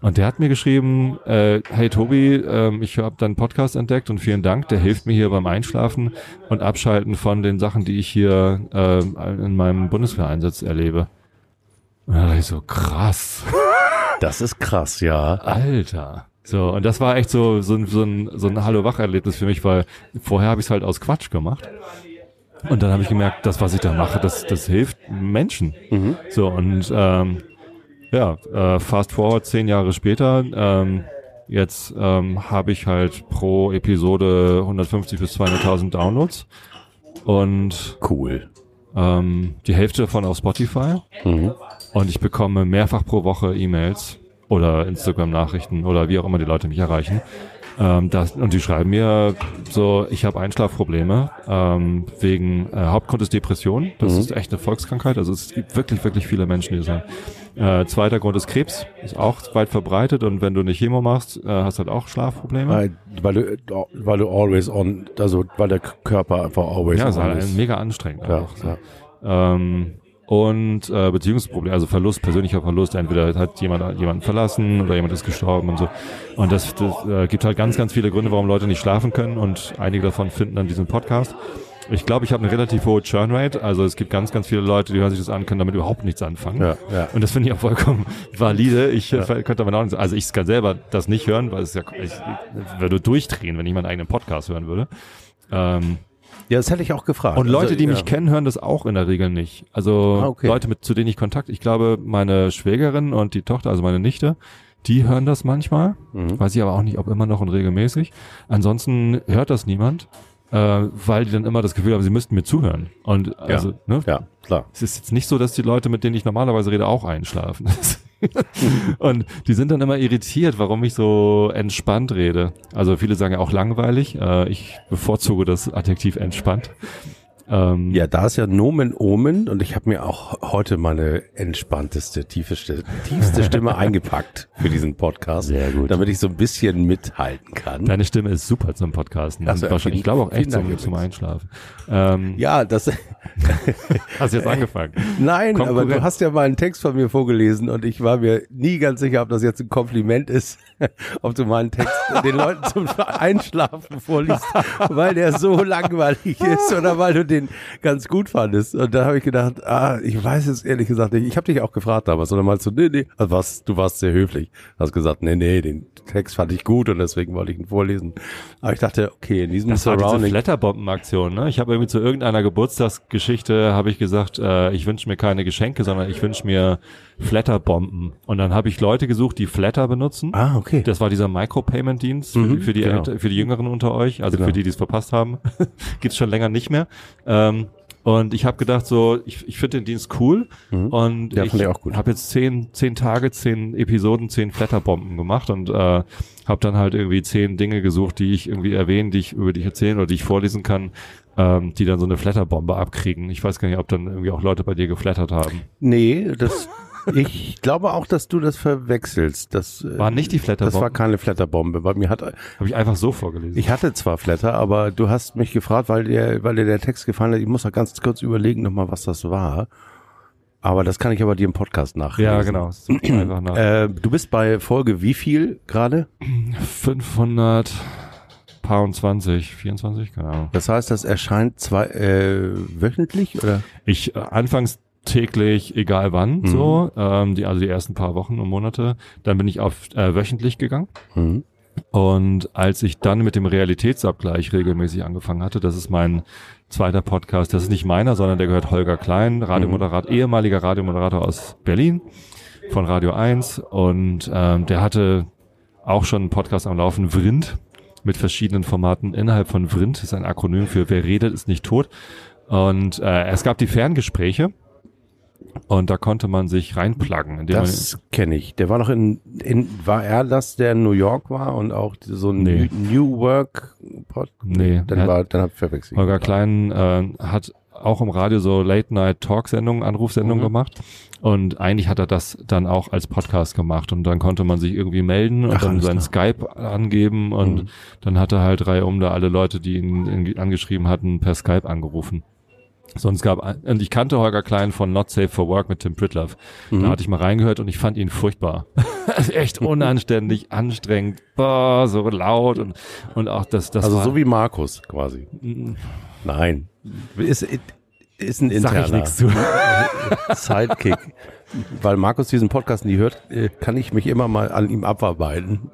Und der hat mir geschrieben, äh, hey Tobi, ähm, ich habe deinen Podcast entdeckt und vielen Dank, der hilft mir hier beim Einschlafen und Abschalten von den Sachen, die ich hier äh, in meinem Bundeswehreinsatz erlebe. Und da ich so, krass. Das ist krass, ja. Alter. So, und das war echt so, so, ein- so ein, so ein Hallo-Wach-Erlebnis für mich, weil vorher habe ich es halt aus Quatsch gemacht. Und dann habe ich gemerkt, das, was ich da mache, das, das hilft Menschen. So, und ähm, ja, äh, fast forward zehn Jahre später, ähm, jetzt ähm, habe ich halt pro Episode 150 bis 200.000 Downloads und Cool. ähm, die Hälfte davon auf Spotify. Und ich bekomme mehrfach pro Woche E-Mails oder Instagram-Nachrichten oder wie auch immer die Leute mich erreichen. Ähm, das, und die schreiben mir so, ich habe Einschlafprobleme ähm, wegen äh, Hauptgrund ist Depression. Das ist echt eine Volkskrankheit. Also es gibt wirklich, wirklich viele Menschen, die das haben. Äh, zweiter Grund ist Krebs, ist auch weit verbreitet und wenn du eine Chemo machst, äh, hast halt auch Schlafprobleme. Weil, weil, du, weil du always on, also weil der Körper einfach always Ja, ist on halt mega anstrengend. Ja, einfach, so. ja. Ähm, und äh, Beziehungsprobleme, also Verlust, persönlicher Verlust, entweder hat jemand jemanden verlassen oder jemand ist gestorben und so. Und das, das äh, gibt halt ganz, ganz viele Gründe, warum Leute nicht schlafen können und einige davon finden dann diesen Podcast. Ich glaube, ich habe eine relativ hohe Churn-Rate, also es gibt ganz, ganz viele Leute, die hören sich das an, können damit überhaupt nichts anfangen. Ja, ja. Und das finde ich auch vollkommen valide. Ich äh, könnte aber auch nicht, also ich kann selber das nicht hören, weil es ja, ich, ich würde durchdrehen, wenn ich meinen eigenen Podcast hören würde. Ähm, Ja, das hätte ich auch gefragt. und Leute, Also, die mich ja. kennen, hören das auch in der Regel nicht. Also Ah, okay. Leute, mit zu denen ich Kontakt, ich glaube, meine Schwägerin und die Tochter, also meine Nichte, Die hören das manchmal, Mhm. weiß ich aber auch nicht, ob immer noch und regelmäßig. Ansonsten hört das niemand, äh, weil die dann immer das Gefühl haben, sie müssten mir zuhören. Und also, ne, Ja, klar. es ist jetzt nicht so, dass die Leute, mit denen ich normalerweise rede, auch einschlafen. und die sind dann immer irritiert, warum ich so entspannt rede. Also viele sagen ja auch langweilig. Äh, ich bevorzuge das Adjektiv entspannt. Ähm, Ja, da ist ja Nomen Omen und ich habe mir auch heute meine entspannteste, tiefste, tiefste Stimme eingepackt für diesen Podcast. Sehr gut. Damit ich so ein bisschen mithalten kann. Deine Stimme ist super zum Podcasten. Ach so, Und wahrscheinlich, ich glaube auch echt zum, zum. Einschlafen. Ähm, Ja, das, Hast du jetzt angefangen? nein, aber Konkurrenz. du hast ja mal einen Text von mir vorgelesen und ich war mir nie ganz sicher, ob das jetzt ein Kompliment ist, ob du meinen Text den Leuten zum Einschlafen vorliest, weil der so langweilig ist oder weil du den ganz gut fandest. Und da habe ich gedacht, ah, ich weiß es ehrlich gesagt nicht. Ich habe dich auch gefragt damals, oder meinst du, nee, nee, also was, du warst sehr höflich. Hast gesagt, nee, nee, den Text fand ich gut und deswegen wollte ich ihn vorlesen. Aber ich dachte, okay, in diesem Das war diese Surrounding. Flatterbomben-Aktion. Ne? Ich habe irgendwie zu irgendeiner Geburtstagsgeschichte habe ich gesagt, äh, ich wünsche mir keine Geschenke, sondern ich wünsche mir Flatterbomben. Und dann habe ich Leute gesucht, die Flatter benutzen. Ah, okay. Das war dieser Micropayment-Dienst für, Mhm, die- für, die, genau. Für die Jüngeren unter euch, also Genau. für die, die es verpasst haben. Gibt's schon länger nicht mehr. Ähm, und ich habe gedacht, so, ich, ich finde den Dienst cool. Und Ja, ich ich habe jetzt zehn, zehn Tage, zehn Episoden, zehn Flatterbomben gemacht und äh, habe dann halt irgendwie zehn Dinge gesucht, die ich irgendwie erwähne, die ich über dich erzählen oder die ich vorlesen kann, ähm, die dann so eine Flatterbombe abkriegen. Ich weiß gar nicht, ob dann irgendwie auch Leute bei dir geflattert haben. Nee, das, ich glaube auch, dass du das verwechselst. Das äh, War nicht die Das war Flatterbombe. keine Flatterbombe. Bei mir hat, Habe ich einfach so vorgelesen. ich hatte zwar Flatter, aber du hast mich gefragt, weil dir, weil dir der Text gefallen hat. Ich muss noch ganz kurz überlegen nochmal, was das war. Aber das kann ich aber dir im Podcast nachlesen. ja, genau. Einfach nach. Äh, du bist bei Folge wie viel gerade? 500 Pound 20, 24, keine Ahnung. Das heißt, das erscheint zwei, äh, wöchentlich oder? Ich äh, anfangs täglich, egal wann, Mhm. so, ähm, die, also die ersten paar Wochen und Monate. Dann bin ich auf äh, wöchentlich gegangen. Mhm. Und als ich dann mit dem Realitätsabgleich regelmäßig angefangen hatte, das ist mein zweiter Podcast, das ist nicht meiner, sondern der gehört Holger Klein, Radiomoderator, ehemaliger Radiomoderator aus Berlin von Radio 1 und ähm, der hatte auch schon einen Podcast am Laufen, Vrind, mit verschiedenen Formaten innerhalb von Vrind, das ist ein Akronym für Wer redet, ist nicht tot. Und äh, es gab die Ferngespräche und da konnte man sich reinpluggen, Das kenne ich. Der war noch in, in, war er das, der in New York war und auch so ein Nee. New Work Pod? Nee, Dann war, dann hab ich verwechselt. Holger Klein äh, hat auch im Radio so Late-Night-Talk-Sendungen, Anrufsendungen Mhm. gemacht. Und eigentlich hat er das dann auch als Podcast gemacht. Und dann konnte man sich irgendwie melden und Ach, dann sein klar. Skype angeben. Und Mhm. dann hat er halt Reihe um da alle Leute, die ihn, ihn angeschrieben hatten, per Skype angerufen. Sonst gab, und ich kannte Holger Klein von Not Safe for Work mit Tim Pritlove. Mhm. Da hatte ich mal reingehört und ich fand ihn furchtbar. Echt unanständig, anstrengend, boah, so laut und, und auch das, das also war, so wie Markus quasi. Nein. Ist, ist ein sag interner ich nichts zu. Sidekick. Weil Markus diesen Podcast nie hört, äh, kann ich mich immer mal an ihm abarbeiten.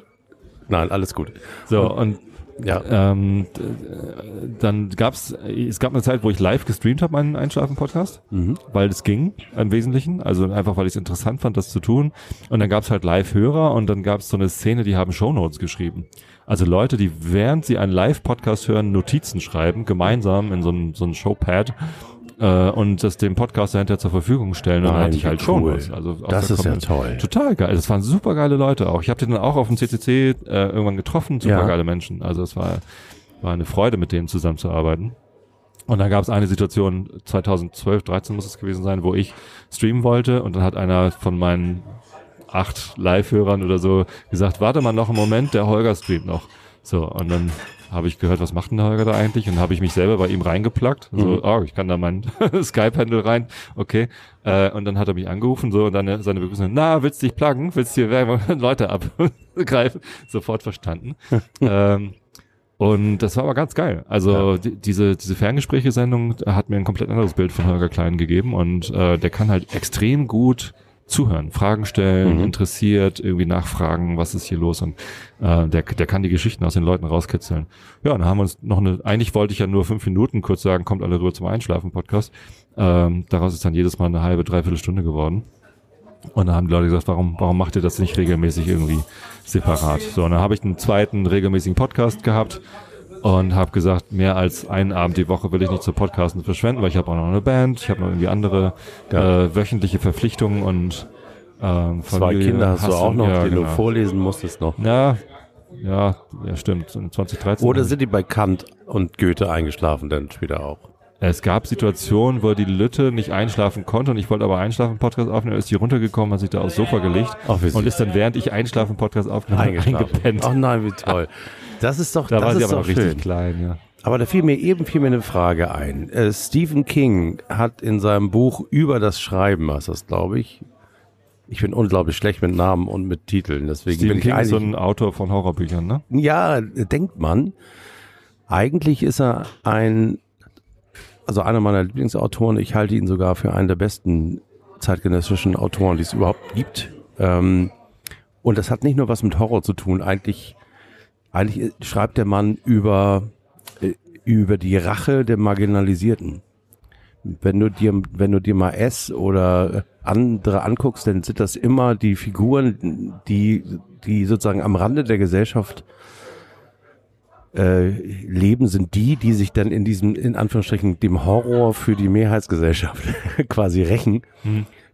Nein, alles gut. So, und Ja. Ähm, äh, dann gab's, es gab eine Zeit, wo ich live gestreamt habe, meinen Einschlafen-Podcast, Mhm. weil es ging im Wesentlichen, also einfach, weil ich es interessant fand, das zu tun. Und dann gab's halt Live-Hörer und dann gab's so eine Szene, die haben Shownotes geschrieben. Also Leute, die während sie einen Live-Podcast hören, Notizen schreiben, gemeinsam in so ein, so ein Showpad äh, und das dem Podcast dahinter zur Verfügung stellen. Und dann Nein, hatte ich halt cool. Shownotes. Also aus Das ist ja toll. Total geil. Das waren super geile Leute auch. Ich habe die dann auch auf dem CCC äh, irgendwann getroffen. Super Ja. geile Menschen. Also es war, war eine Freude, mit denen zusammenzuarbeiten. Und dann gab es eine Situation, 2012, 13 muss es gewesen sein, wo ich streamen wollte und dann hat einer von meinen acht Live-Hörern oder so gesagt, warte mal noch einen Moment, der Holger streamt noch. So, und dann habe ich gehört, was macht denn Holger da eigentlich? Und habe ich mich selber bei ihm reingepluggt. So, Mhm. oh, ich kann da mein Skype-Handle rein. Okay. Äh, und dann hat er mich angerufen, so, und dann seine Begrüßung, na, willst du dich pluggen? Willst du hier Leute abgreifen? Sofort verstanden. ähm, und das war aber ganz geil. Also die, diese, diese Ferngespräche-Sendung hat mir ein komplett anderes Bild von Holger Klein gegeben und äh, der kann halt extrem gut zuhören, Fragen stellen, Mhm. interessiert, irgendwie nachfragen, was ist hier los und äh, der, der kann die Geschichten aus den Leuten rauskitzeln. Ja, dann haben wir uns noch eine, eigentlich wollte ich ja nur fünf Minuten kurz sagen, kommt alle rüber zum Einschlafen-Podcast. Ähm, daraus ist dann jedes Mal eine halbe, dreiviertel Stunde geworden. Und da haben die Leute gesagt, warum, warum macht ihr das nicht regelmäßig irgendwie separat? So, und dann habe ich einen zweiten regelmäßigen Podcast gehabt und habe gesagt, mehr als einen Abend die Woche will ich nicht zu Podcasten verschwenden, weil ich habe auch noch eine Band, ich habe noch irgendwie andere Ja. äh, wöchentliche Verpflichtungen und ähm, Zwei Kinder hast du auch noch, ja, die genau. du vorlesen musstest noch. Ja, ja, ja, stimmt. In 2013. Oder sind die bei Kant und Goethe eingeschlafen dann später auch? Es gab Situationen, wo die Lütte nicht einschlafen konnte und ich wollte aber einschlafen Podcast aufnehmen, ist die runtergekommen, hat sich da aufs Sofa gelegt Ach, und ist dann während ich einschlafen Podcast aufgenommen eingepennt. Ach nein, wie toll. Das ist doch, da das war sie ist aber doch noch richtig klein, ja. Aber da fiel mir eben fiel mir eine Frage ein. Äh, Stephen King hat in seinem Buch über das Schreiben, heißt das, glaube ich. Ich bin unglaublich schlecht mit Namen und mit Titeln, deswegen bin Stephen ich King ist so ein Autor von Horrorbüchern, ne? ja, denkt man. Eigentlich ist er ein, also einer meiner Lieblingsautoren. Ich halte ihn sogar für einen der besten zeitgenössischen Autoren, die es überhaupt gibt. Ähm, und das hat nicht nur was mit Horror zu tun. Eigentlich, eigentlich schreibt der Mann über, äh, über die Rache der Marginalisierten. Wenn du dir, wenn du dir mal S oder andere anguckst, dann sind das immer die Figuren, die, die sozusagen am Rande der Gesellschaft äh, leben, sind die, die sich dann in diesem, in Anführungsstrichen, dem Horror für die Mehrheitsgesellschaft quasi rächen.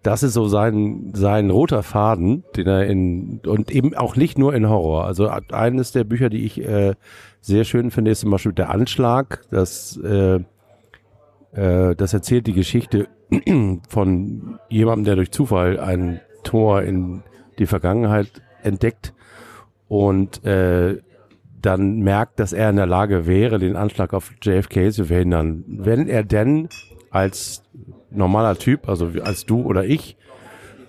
Das ist so sein, sein roter Faden, den er in, und eben auch nicht nur in Horror. Also eines der Bücher, die ich äh, sehr schön finde, ist zum Beispiel Der Anschlag. Das, äh, äh, das erzählt die Geschichte von jemandem, der durch Zufall ein Tor in die Vergangenheit entdeckt und äh, dann merkt, dass er in der Lage wäre, den Anschlag auf JFK zu verhindern. Wenn er denn als normaler Typ, also als du oder ich,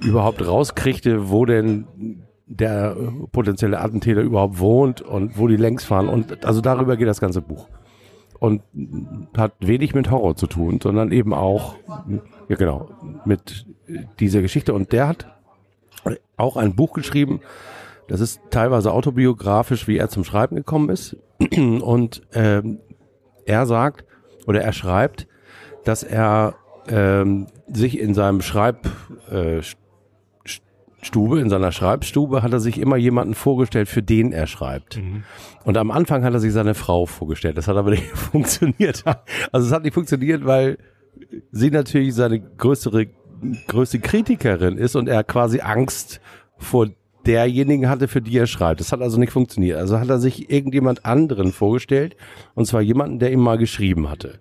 überhaupt rauskriegte, wo denn der potenzielle Attentäter überhaupt wohnt und wo die längs fahren. Und also darüber geht das ganze Buch. Und hat wenig mit Horror zu tun, sondern eben auch, ja genau, mit dieser Geschichte. Und der hat auch ein Buch geschrieben, das ist teilweise autobiografisch, wie er zum Schreiben gekommen ist. Und ähm, er sagt oder er schreibt, dass er ähm, sich in seinem Schreib äh, in seiner Schreibstube hat er sich immer jemanden vorgestellt, für den er schreibt. Und am Anfang hat er sich seine Frau vorgestellt. Das hat aber nicht funktioniert. Also es hat nicht funktioniert, weil sie natürlich seine größere, größte Kritikerin ist und er quasi Angst vor derjenigen hatte, für die er schreibt. Das hat also nicht funktioniert. Also hat er sich irgendjemand anderen vorgestellt und zwar jemanden, der ihm mal geschrieben hatte.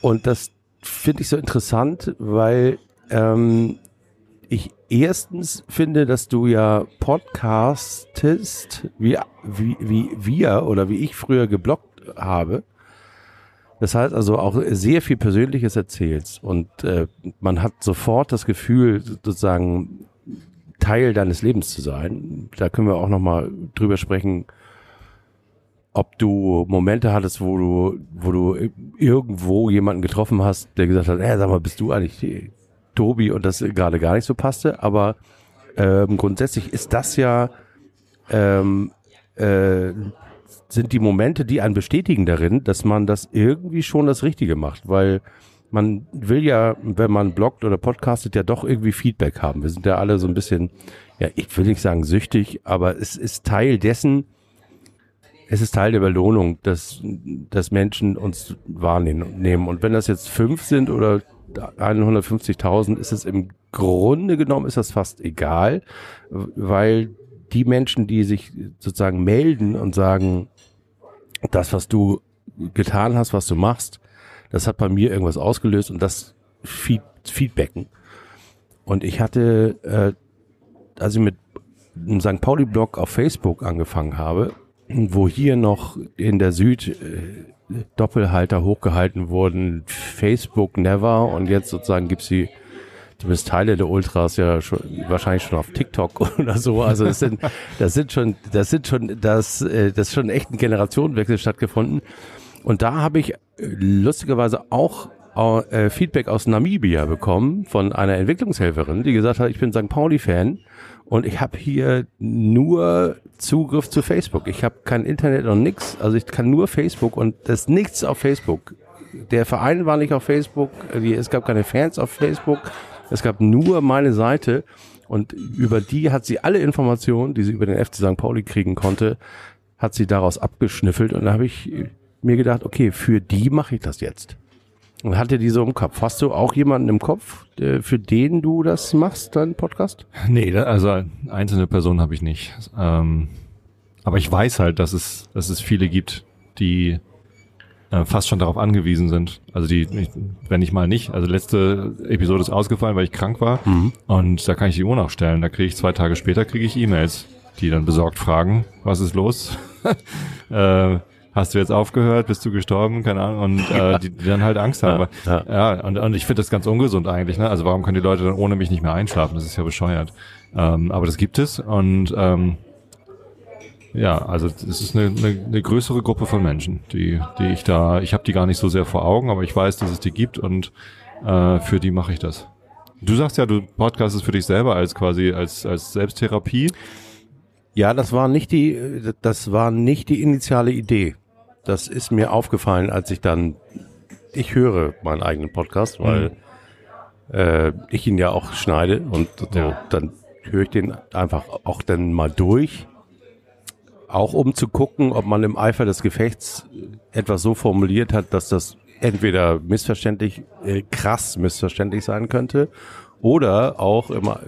Und das finde ich so interessant, weil ähm, ich erstens finde, dass du ja podcastest, wie, wie, wie wir oder wie ich früher geblockt habe. Das heißt also auch sehr viel Persönliches erzählst und äh, man hat sofort das Gefühl, sozusagen Teil deines Lebens zu sein. Da können wir auch noch mal drüber sprechen, ob du Momente hattest, wo du, wo du irgendwo jemanden getroffen hast, der gesagt hat, hey, sag mal, bist du eigentlich Tobi und das gerade gar nicht so passte. Aber ähm, grundsätzlich ist das ja ähm, äh, sind die Momente, die einen bestätigen darin, dass man das irgendwie schon das Richtige macht, weil man will ja, wenn man bloggt oder podcastet, ja doch irgendwie Feedback haben. Wir sind ja alle so ein bisschen, ja, ich will nicht sagen süchtig, aber es ist Teil dessen, es ist Teil der Belohnung, dass, dass Menschen uns wahrnehmen. Und wenn das jetzt fünf sind oder 150.000, ist es im Grunde genommen ist das fast egal, weil die Menschen, die sich sozusagen melden und sagen, das, was du getan hast, was du machst, das hat bei mir irgendwas ausgelöst und das Feed, Feedbacken. Und ich hatte, äh, als ich mit einem St. Pauli-Blog auf Facebook angefangen habe, wo hier noch in der Süd äh, Doppelhalter hochgehalten wurden, Facebook never und jetzt sozusagen gibt's die zumindest Teile der Ultras ja schon wahrscheinlich schon auf TikTok oder so. Also das sind das sind schon das sind schon das äh, das ist schon echt ein Generationenwechsel stattgefunden. Und da habe ich äh, lustigerweise auch äh, Feedback aus Namibia bekommen von einer Entwicklungshelferin, die gesagt hat, ich bin St. Pauli-Fan und ich habe hier nur Zugriff zu Facebook. Ich habe kein Internet und nix, also ich kann nur Facebook und das ist nichts auf Facebook. Der Verein war nicht auf Facebook, es gab keine Fans auf Facebook, es gab nur meine Seite Und über die hat sie alle Informationen, die sie über den FC St. Pauli kriegen konnte, hat sie daraus abgeschnüffelt. Und da habe ich mir gedacht, okay, für die mache ich das jetzt. Und hatte die so im Kopf. Hast du auch jemanden im Kopf, für den du das machst, deinen Podcast? Nee, also einzelne Personen habe ich nicht. Ähm, aber ich weiß halt, dass es, dass es viele gibt, die äh, fast schon darauf angewiesen sind. Also die, ich- wenn ich mal nicht, also letzte Episode ist ausgefallen, weil ich krank war und da kann ich die Uhr nachstellen. Da kriege ich zwei Tage später kriege ich E-Mails, die dann besorgt fragen, was ist los? äh, hast du jetzt aufgehört? Bist du gestorben? Keine Ahnung. Und äh, die, die dann halt Angst haben. Ja, Ja, und, und ich finde das ganz ungesund eigentlich. Ne? Also warum können die Leute dann ohne mich nicht mehr einschlafen? Das ist ja bescheuert. Ähm, aber das gibt es und ähm, ja, also es ist eine, eine, eine größere Gruppe von Menschen, die, die ich da, ich habe die gar nicht so sehr vor Augen, aber ich weiß, dass es die gibt und äh, für die mache ich das. Du sagst ja, du podcastest für dich selber als quasi als als Selbsttherapie. Ja, das war nicht die, das war nicht die initiale Idee. Das ist mir aufgefallen, als ich dann, ich höre meinen eigenen Podcast, weil äh, ich ihn ja auch schneide und so, dann höre ich den einfach auch dann mal durch. Auch um zu gucken, ob man im Eifer des Gefechts etwas so formuliert hat, dass das entweder missverständlich, äh, krass missverständlich sein könnte oder auch immer,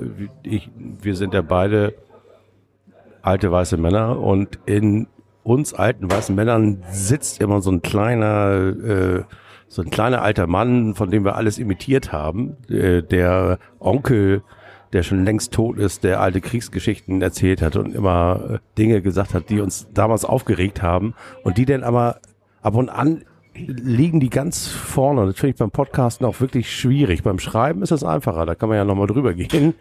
ich, wir sind ja beide alte weiße Männer und in uns alten weißen Männern sitzt immer so ein kleiner, äh, so ein kleiner alter Mann, von dem wir alles imitiert haben, äh, der Onkel, der schon längst tot ist, der alte Kriegsgeschichten erzählt hat und immer äh, Dinge gesagt hat, die uns damals aufgeregt haben und die dann aber ab und an liegen die ganz vorne. Das finde ich beim Podcasten auch wirklich schwierig. Beim Schreiben ist es einfacher, da kann man ja nochmal drüber gehen.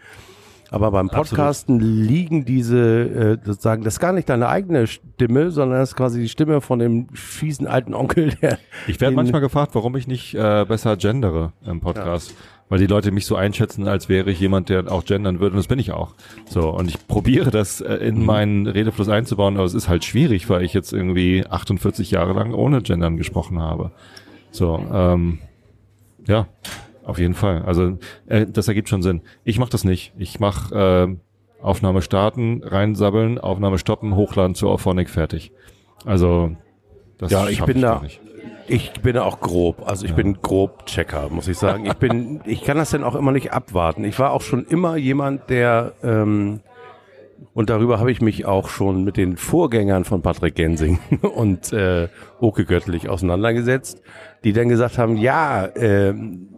Aber beim Podcasten liegen diese, äh, sozusagen, das ist gar nicht deine eigene Stimme, sondern das ist quasi die Stimme von dem fiesen alten Onkel, der. Ich werde manchmal gefragt, warum ich nicht äh, besser gendere im Podcast. Weil die Leute mich so einschätzen, als wäre ich jemand, der auch gendern würde. Und das bin ich auch. So, und ich probiere das äh, in meinen Redefluss einzubauen, aber es ist halt schwierig, weil ich jetzt irgendwie 48 Jahre lang ohne Gendern gesprochen habe. So, ähm, ja, auf jeden Fall. Also äh, das ergibt schon Sinn. Ich mache das nicht. Ich mache äh, Aufnahme starten, reinsabbeln, Aufnahme stoppen, hochladen zu Auphonic, fertig. Also das Ja, ich bin da, gar nicht. ich bin da auch grob. Also ich bin grob Checker, muss ich sagen. Ich bin, ich kann das dann auch immer nicht abwarten. Ich war auch schon immer jemand, der, ähm, und darüber habe ich mich auch schon mit den Vorgängern von Patrick Gensing und äh, Oke Göttlich auseinandergesetzt, die dann gesagt haben, ja, ähm,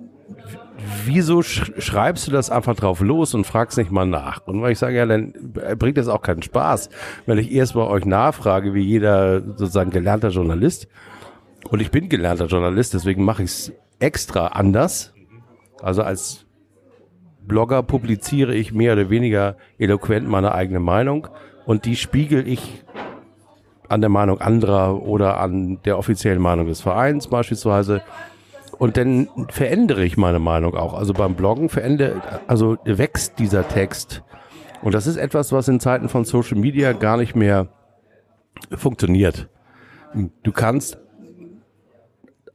wieso sch schreibst du das einfach drauf los und fragst nicht mal nach? Und weil ich sage, ja, dann bringt das auch keinen Spaß, wenn ich erst bei euch nachfrage, wie jeder sozusagen gelernter Journalist. Und ich bin gelernter Journalist, deswegen mache ich es extra anders. Also als Blogger publiziere ich mehr oder weniger eloquent meine eigene Meinung und die spiegel ich an der Meinung anderer oder an der offiziellen Meinung des Vereins beispielsweise. Und dann verändere ich meine Meinung auch. Also beim Bloggen verändere, also wächst dieser Text. Und das ist etwas, was in Zeiten von Social Media gar nicht mehr funktioniert. Du kannst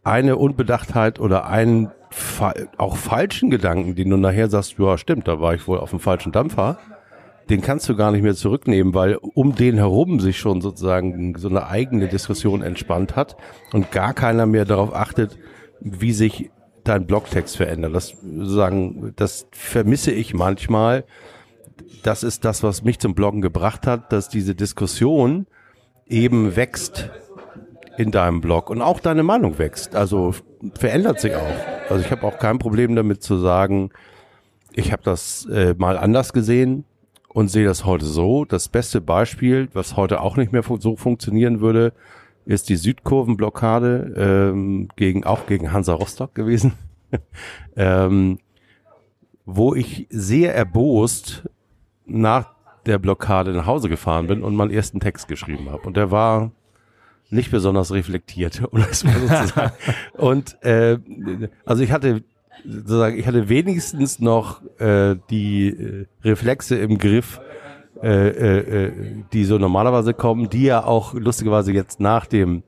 eine Unbedachtheit oder einen auch falschen Gedanken, den du nachher sagst, ja stimmt, da war ich wohl auf dem falschen Dampfer, den kannst du gar nicht mehr zurücknehmen, weil um den herum sich schon sozusagen so eine eigene Diskussion entspannt hat und gar keiner mehr darauf achtet, wie sich dein Blogtext verändert. Das sozusagen, das vermisse ich manchmal. Das ist das, was mich zum Bloggen gebracht hat, dass diese Diskussion eben wächst in deinem Blog und auch deine Meinung wächst. Also verändert sich auch. Also ich habe auch kein Problem damit zu sagen, ich habe das äh, mal anders gesehen und sehe das heute so. Das beste Beispiel, was heute auch nicht mehr so funktionieren würde, ist die Südkurvenblockade ähm, gegen auch gegen Hansa Rostock gewesen, ähm, wo ich sehr erbost nach der Blockade nach Hause gefahren bin und meinen ersten Text geschrieben habe. Und der war nicht besonders reflektiert, um das mal so zu sagen. Und äh, also ich hatte sozusagen, ich hatte wenigstens noch äh, die äh, Reflexe im Griff, äh, äh, äh, die so normalerweise kommen, die ja auch lustigerweise jetzt nach dem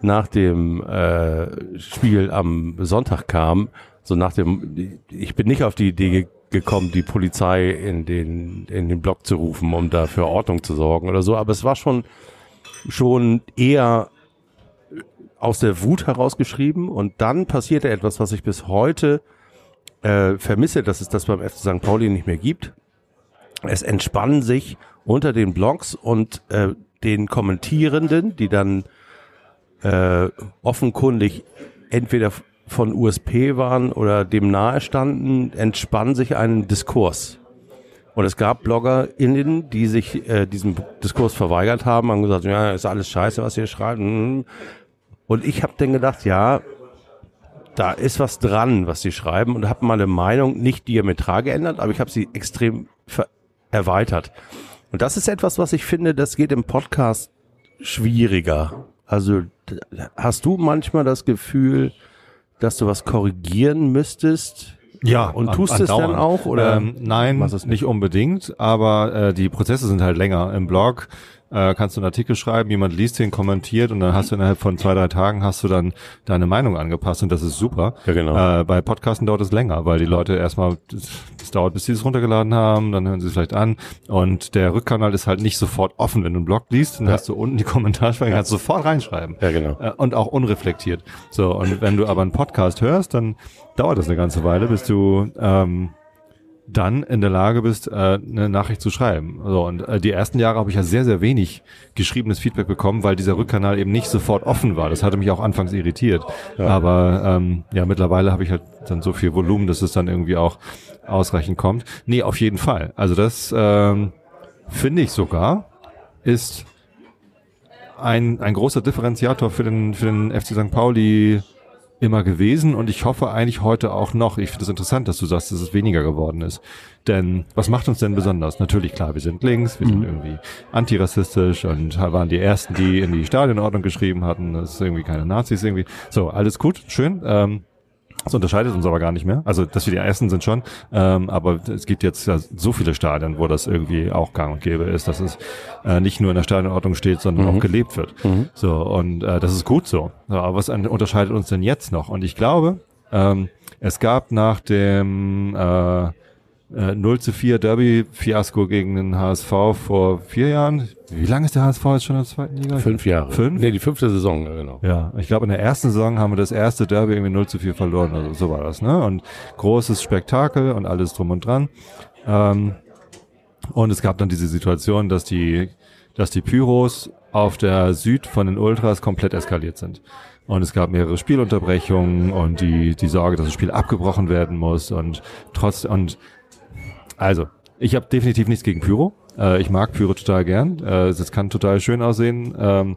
nach dem äh, Spiel am Sonntag kam, so nach dem, ich bin nicht auf die Idee ge gekommen, die Polizei in den, in den Block zu rufen, um da für Ordnung zu sorgen oder so. Aber es war schon, schon eher aus der Wut herausgeschrieben und dann passierte etwas, was ich bis heute äh, vermisse, dass es das beim FC St. Pauli nicht mehr gibt. Es entspannen sich unter den Blogs und äh, den Kommentierenden, die dann äh, offenkundig entweder von USP waren oder dem nahe standen, entspann sich ein Diskurs. Und es gab BloggerInnen, die sich äh, diesem Diskurs verweigert haben, haben gesagt, ja, ist alles scheiße, was ihr schreibt. Und ich habe dann gedacht, ja, da ist was dran, was sie schreiben und habe meine Meinung nicht diametral geändert, aber ich habe sie extrem erweitert. Und das ist etwas, was ich finde, das geht im Podcast schwieriger. Also hast du manchmal das Gefühl, dass du was korrigieren müsstest? Ja, Und tust es dann auch, oder Ähm, nein, nicht unbedingt, aber äh, die Prozesse sind halt länger. Im Blog äh, kannst du einen Artikel schreiben, jemand liest den, kommentiert und dann hast du innerhalb von zwei, drei Tagen hast du dann deine Meinung angepasst und das ist super. Ja, genau. Äh, bei Podcasten dauert es länger, weil die Leute erstmal, das, das dauert, bis sie es runtergeladen haben, dann hören sie es vielleicht an und der Rückkanal ist halt nicht sofort offen. Wenn du einen Blog liest, dann Ja. hast du unten die Kommentarspalte, kannst du sofort reinschreiben. Ja, genau. Äh, und auch unreflektiert. So, und wenn du aber einen Podcast hörst, dann dauert das eine ganze Weile, bis du ähm, dann in der Lage bist, äh, eine Nachricht zu schreiben. So, und äh, die ersten Jahre habe ich ja sehr, sehr wenig geschriebenes Feedback bekommen, weil dieser Rückkanal eben nicht sofort offen war. Das hatte mich auch anfangs irritiert. Aber ähm, ja, mittlerweile habe ich halt dann so viel Volumen, dass es dann irgendwie auch ausreichend kommt. Nee, auf jeden Fall. Also das ähm, finde ich sogar, ist ein, ein großer Differenziator für den, für den FC St. Pauli immer gewesen und ich hoffe eigentlich heute auch noch. Ich finde es interessant, dass du sagst, dass es weniger geworden ist. Denn was macht uns denn besonders? Natürlich, klar, wir sind links, wir sind irgendwie antirassistisch und waren die Ersten, die in die Stadionordnung geschrieben hatten, das ist irgendwie keine Nazis irgendwie. So, alles gut, schön. Ähm, das unterscheidet uns aber gar nicht mehr. Also, dass wir die Ersten sind schon. Ähm, aber es gibt jetzt ja so viele Stadien, wo das irgendwie auch gang und gäbe ist, dass es äh, nicht nur in der Stadionordnung steht, sondern auch gelebt wird. So, und äh, das ist gut so. so. Aber was an- unterscheidet uns denn jetzt noch? Und ich glaube, ähm, es gab nach dem äh, äh, 0 zu 4 Derby-Fiasko gegen den HSV vor vier Jahren. Wie lange ist der HSV jetzt schon in der zweiten Liga? Fünf Jahre. Fünf? Nee, die fünfte Saison, ja, genau. Ja, ich glaube, in der ersten Saison haben wir das erste Derby irgendwie 0 zu 4 verloren. Also so war das, ne? Und großes Spektakel und alles drum und dran. Ähm, und es gab dann diese Situation, dass die, dass die Pyros auf der Süd von den Ultras komplett eskaliert sind. Und es gab mehrere Spielunterbrechungen und die, die Sorge, dass das Spiel abgebrochen werden muss und trotz, und also, ich habe definitiv nichts gegen Pyro. Äh, ich mag Pyro total gern. Äh, das kann total schön aussehen. Ähm,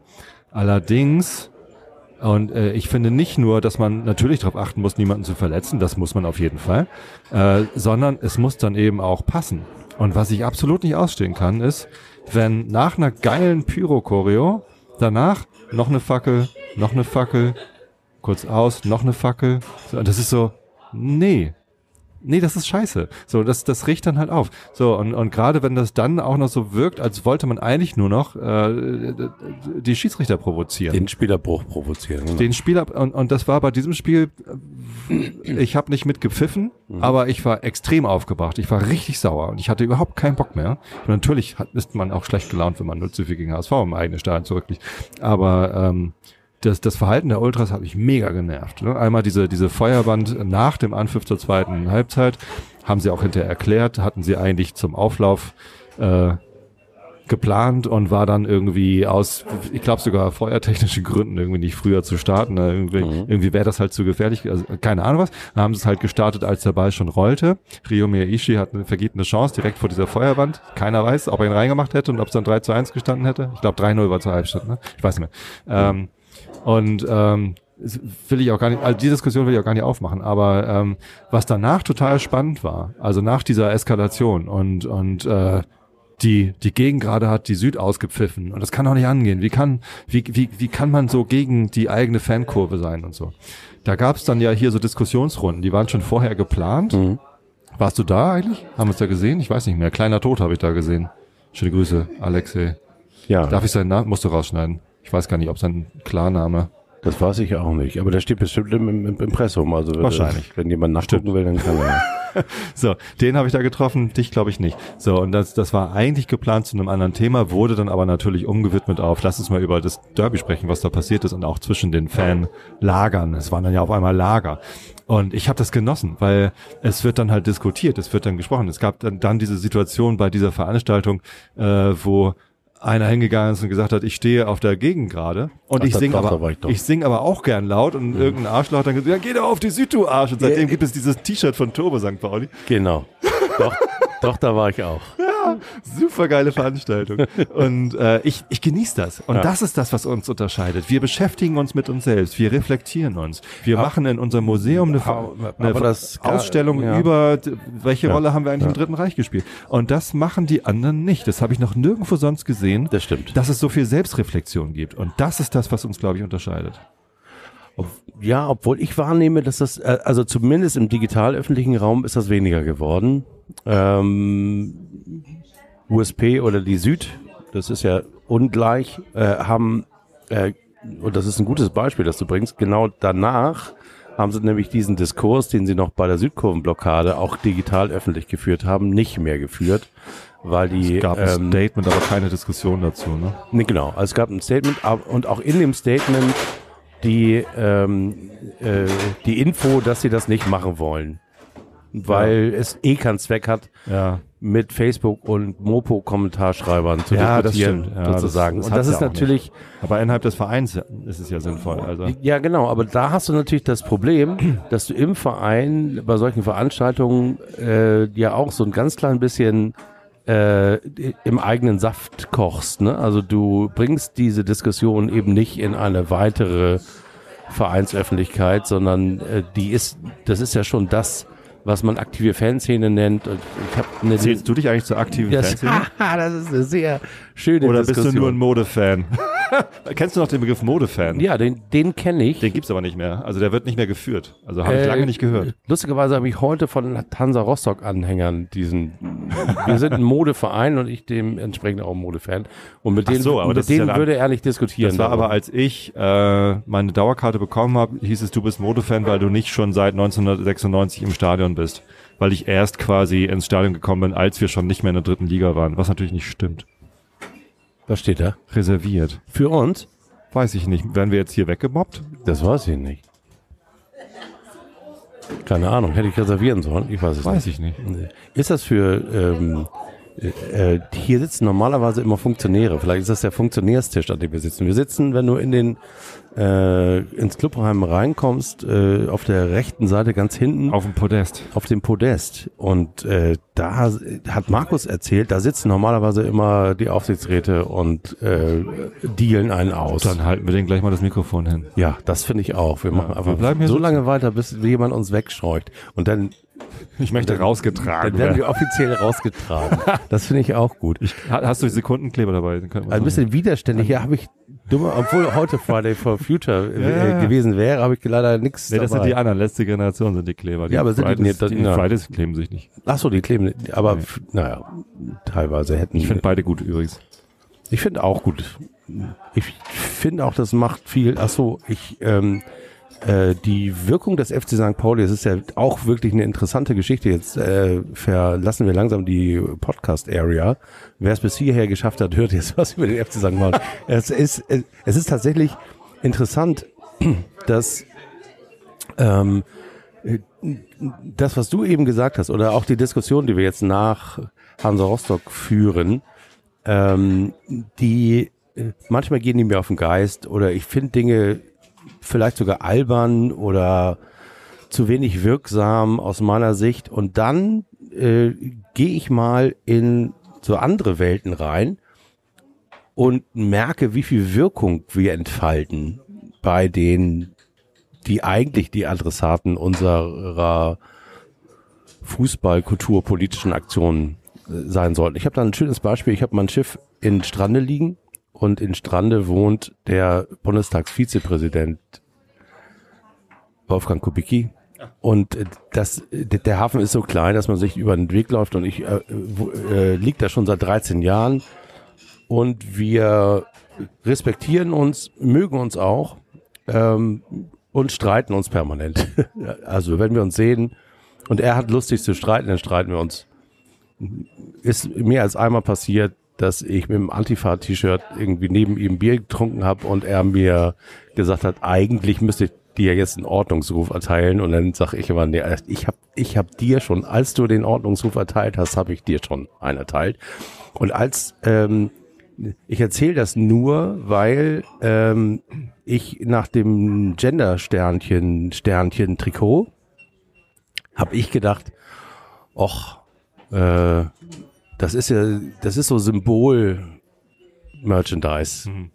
allerdings, und äh, ich finde nicht nur, dass man natürlich darauf achten muss, niemanden zu verletzen, das muss man auf jeden Fall, äh, sondern es muss dann eben auch passen. Und was ich absolut nicht ausstehen kann, ist, wenn nach einer geilen Pyro-Choreo danach noch eine Fackel, noch eine Fackel, kurz aus, noch eine Fackel. Das ist so, nee, Nee, das ist scheiße. So, das, das riecht dann halt auf. So, und, und gerade wenn das dann auch noch so wirkt, als wollte man eigentlich nur noch äh, die Schiedsrichter provozieren. Den Spielerbruch provozieren. Genau. Den Spieler und, und das war bei diesem Spiel, ich habe nicht mitgepfiffen, aber ich war extrem aufgebracht. Ich war richtig sauer und ich hatte überhaupt keinen Bock mehr. Und natürlich hat, ist man auch schlecht gelaunt, wenn man 0 zu 4 gegen HSV im eigenen Stadion zurückliegt. Aber ähm, das, das Verhalten der Ultras hat mich mega genervt. Ne? Einmal diese, diese Feuerband nach dem Anpfiff zur zweiten Halbzeit, haben sie auch hinterher erklärt, hatten sie eigentlich zum Auflauf äh, geplant und war dann irgendwie aus, ich glaube sogar feuertechnischen Gründen irgendwie nicht früher zu starten. Ne? Irgendwie, irgendwie wäre das halt zu gefährlich, also keine Ahnung was. Dann haben sie es halt gestartet, als der Ball schon rollte. Ryo Miyaishi hat eine vergebene Chance direkt vor dieser Feuerwand. Keiner weiß, ob er ihn reingemacht hätte und ob es dann 3 zu 1 gestanden hätte. Ich glaube 3-0 war zur Halbzeit, ne? Ich weiß nicht mehr. Ähm, und ähm, will ich auch gar nicht, also die Diskussion will ich auch gar nicht aufmachen, aber ähm, was danach total spannend war, also nach dieser Eskalation und, und äh, die, die Gegend gerade hat die Süd ausgepfiffen und das kann doch nicht angehen. Wie kann, wie, wie, wie kann man so gegen die eigene Fankurve sein und so? Da gab es dann ja hier so Diskussionsrunden, die waren schon vorher geplant. Mhm. Warst du da eigentlich? Haben wir es da gesehen? Ich weiß nicht mehr. Kleiner Tod habe ich da gesehen. Schöne Grüße, Alexei. Ja, Darf ich seinen Namen? Musst du rausschneiden. Ich weiß gar nicht, ob sein Klarname. das weiß ich auch nicht. Aber der steht bestimmt im, im im Impressum. Also Wahrscheinlich. Wenn jemand nachgucken will, dann kann er. So, den habe ich da getroffen, dich glaube ich nicht. So, und das, das war eigentlich geplant zu einem anderen Thema, wurde dann aber natürlich umgewidmet auf, lass uns mal über das Derby sprechen, was da passiert ist und auch zwischen den Fanlagern. Es waren dann ja auf einmal Lager. Und ich habe das genossen, weil es wird dann halt diskutiert, es wird dann gesprochen. Es gab dann, dann diese Situation bei dieser Veranstaltung, äh, wo einer hingegangen ist und gesagt hat, ich stehe auf der Gegend gerade und Ach, ich singe aber, ich ich sing aber auch gern laut und irgendein Arschloch hat dann gesagt, ja, geh doch auf die Süd, du Arsch. Und seitdem gibt es dieses T-Shirt von Turbo St. Pauli. Genau. Doch, doch, da war ich auch. Super geile Veranstaltung. Und äh, ich, ich genieße das. Und Ja. das ist das, was uns unterscheidet. Wir beschäftigen uns mit uns selbst. Wir reflektieren uns. Wir machen in unserem Museum eine, Aber- eine aber das- Ausstellung ja. über, welche Ja. Rolle haben wir eigentlich Ja. im Dritten Reich gespielt. Und das machen die anderen nicht. Das habe ich noch nirgendwo sonst gesehen, Das stimmt. dass es so viel Selbstreflexion gibt. Und das ist das, was uns, glaube ich, unterscheidet. Ja, obwohl ich wahrnehme, dass das, äh, also zumindest im digital öffentlichen Raum ist das weniger geworden. Ähm, USP oder die Süd, das ist ja ungleich, äh, haben, äh, und das ist ein gutes Beispiel, das du bringst, genau danach haben sie nämlich diesen Diskurs, den sie noch bei der Südkurvenblockade auch digital öffentlich geführt haben, nicht mehr geführt, weil die Es gab ein ähm, Statement, aber keine Diskussion dazu. Ne? Nee, genau. Also es gab ein Statement und auch in dem Statement die, ähm, äh, die Info, dass sie das nicht machen weil es eh keinen Zweck hat, Ja. mit Facebook und Mopo-Kommentarschreibern zu Ja, das diskutieren, stimmt. Ja, sozusagen. das- das und das ist ja natürlich, Aber innerhalb des Vereins ist es ja sinnvoll. Also. ja genau, aber da hast du natürlich das Problem, dass du im Verein bei solchen Veranstaltungen äh, ja auch so ein ganz klein bisschen äh, im eigenen Saft kochst. Ne? Also du bringst diese Diskussion eben nicht in eine weitere Vereinsöffentlichkeit, sondern äh, die ist, das ist ja schon das, was man aktive Fanszene nennt. Und ich hab eine Zählst du dich eigentlich zur aktiven das, Fanszene? das ist eine sehr schöne Oder bist Diskussion. du nur ein Modefan? Kennst du noch den Begriff Modefan? ja, den, den kenne ich. Den gibt's aber nicht mehr. Also der wird nicht mehr geführt. Also habe ich Äh, lange nicht gehört. Lustigerweise habe ich heute von Hansa Rostock-Anhängern diesen. Wir sind ein Modeverein und ich dementsprechend auch ein Modefan. Und mit denen, so, aber mit ja denen dann- würde er nicht diskutieren. Das war aber, darüber. als ich äh, meine Dauerkarte bekommen habe, hieß es, du bist Modefan, weil du nicht schon seit 1996 im Stadion bist. Weil ich erst quasi ins Stadion gekommen bin, als wir schon nicht mehr in der dritten Liga waren. Was natürlich nicht stimmt. Was steht da? Reserviert. Für uns? Weiß ich nicht. Werden wir jetzt hier weggemobbt? Das weiß ich nicht. Keine Ahnung, hätte ich reservieren sollen? Ich weiß es Weiß nicht. ich nicht. Ist das für, ähm, äh, äh, hier sitzen normalerweise immer Funktionäre. Vielleicht ist das der Funktionärstisch, an dem wir sitzen. Wir sitzen, wenn du in den, äh, ins Clubheim reinkommst, äh, auf der rechten Seite ganz hinten Auf dem Podest. auf dem Podest. Und äh, da hat Markus erzählt, da sitzen normalerweise immer die Aufsichtsräte und äh, dealen einen aus. Dann halten wir den gleich mal das Mikrofon hin. ja, das finde ich auch. Wir machen wir einfach bleiben hier so lange weiter, bis jemand uns wegscheucht. Und dann, Ich möchte dann rausgetragen werden werden. wir offiziell rausgetragen. Das finde ich auch gut. Ha- Hast du Sekundenkleber dabei? Wir Ein bisschen widerständig. Ja, habe ich dummer, obwohl heute Friday for Future äh, Ja, gewesen wäre, habe ich leider nichts Nee, das sind die anderen. Letzte Generation sind die Kleber. Die Ja, aber sind die Fridays, nicht- das- die ja. Fridays kleben sich nicht. Ach so, die kleben. Aber Nee. naja, teilweise hätten. Ich finde beide gut übrigens. Ich finde auch gut. Ich finde auch, das macht viel. Ach so, ich ähm, äh, die Wirkung des FC St. Pauli, das ist ja auch wirklich eine interessante Geschichte. Jetzt äh, verlassen wir langsam die Podcast-Area. Wer es bis hierher geschafft hat, hört jetzt was über den FC St. Pauli. es ist es, ist tatsächlich interessant, dass ähm, äh, das, was du eben gesagt hast, oder auch die Diskussion, die wir jetzt nach Hansa Rostock führen, ähm, die äh, manchmal gehen die mir auf den Geist oder ich finde Dinge vielleicht sogar albern oder zu wenig wirksam aus meiner Sicht und dann äh, gehe ich mal in so andere Welten rein und merke, wie viel Wirkung wir entfalten bei denen, die eigentlich die Adressaten unserer Fußball-kulturpolitischen Aktionen äh, sein sollten. Ich habe da ein schönes Beispiel. Ich habe mein Schiff in Strande liegen und in Strande wohnt der Bundestagsvizepräsident Wolfgang Kubicki. Und äh, das, der Hafen ist so klein, dass man sich über den Weg läuft und ich äh, äh, liegt da schon seit 13 Jahren und wir respektieren uns, mögen uns auch ähm, und streiten uns permanent. also wenn wir uns sehen Und er hat lustig zu streiten, dann streiten wir uns. Ist mir als einmal passiert, dass ich mit dem Antifa-T-Shirt irgendwie neben ihm Bier getrunken habe und er mir gesagt hat, eigentlich müsste ich dir jetzt einen Ordnungsruf erteilen und dann sage ich immer, nee, ich habe ich hab dir schon, als du den Ordnungsruf erteilt hast, habe ich dir schon einen erteilt. Und als ähm, ich erzähle das nur, weil ähm, ich nach dem Gender-Sternchen, Sternchen-Trikot, habe ich gedacht, och, äh, das ist ja, das ist so Symbol-Merchandise. Mhm.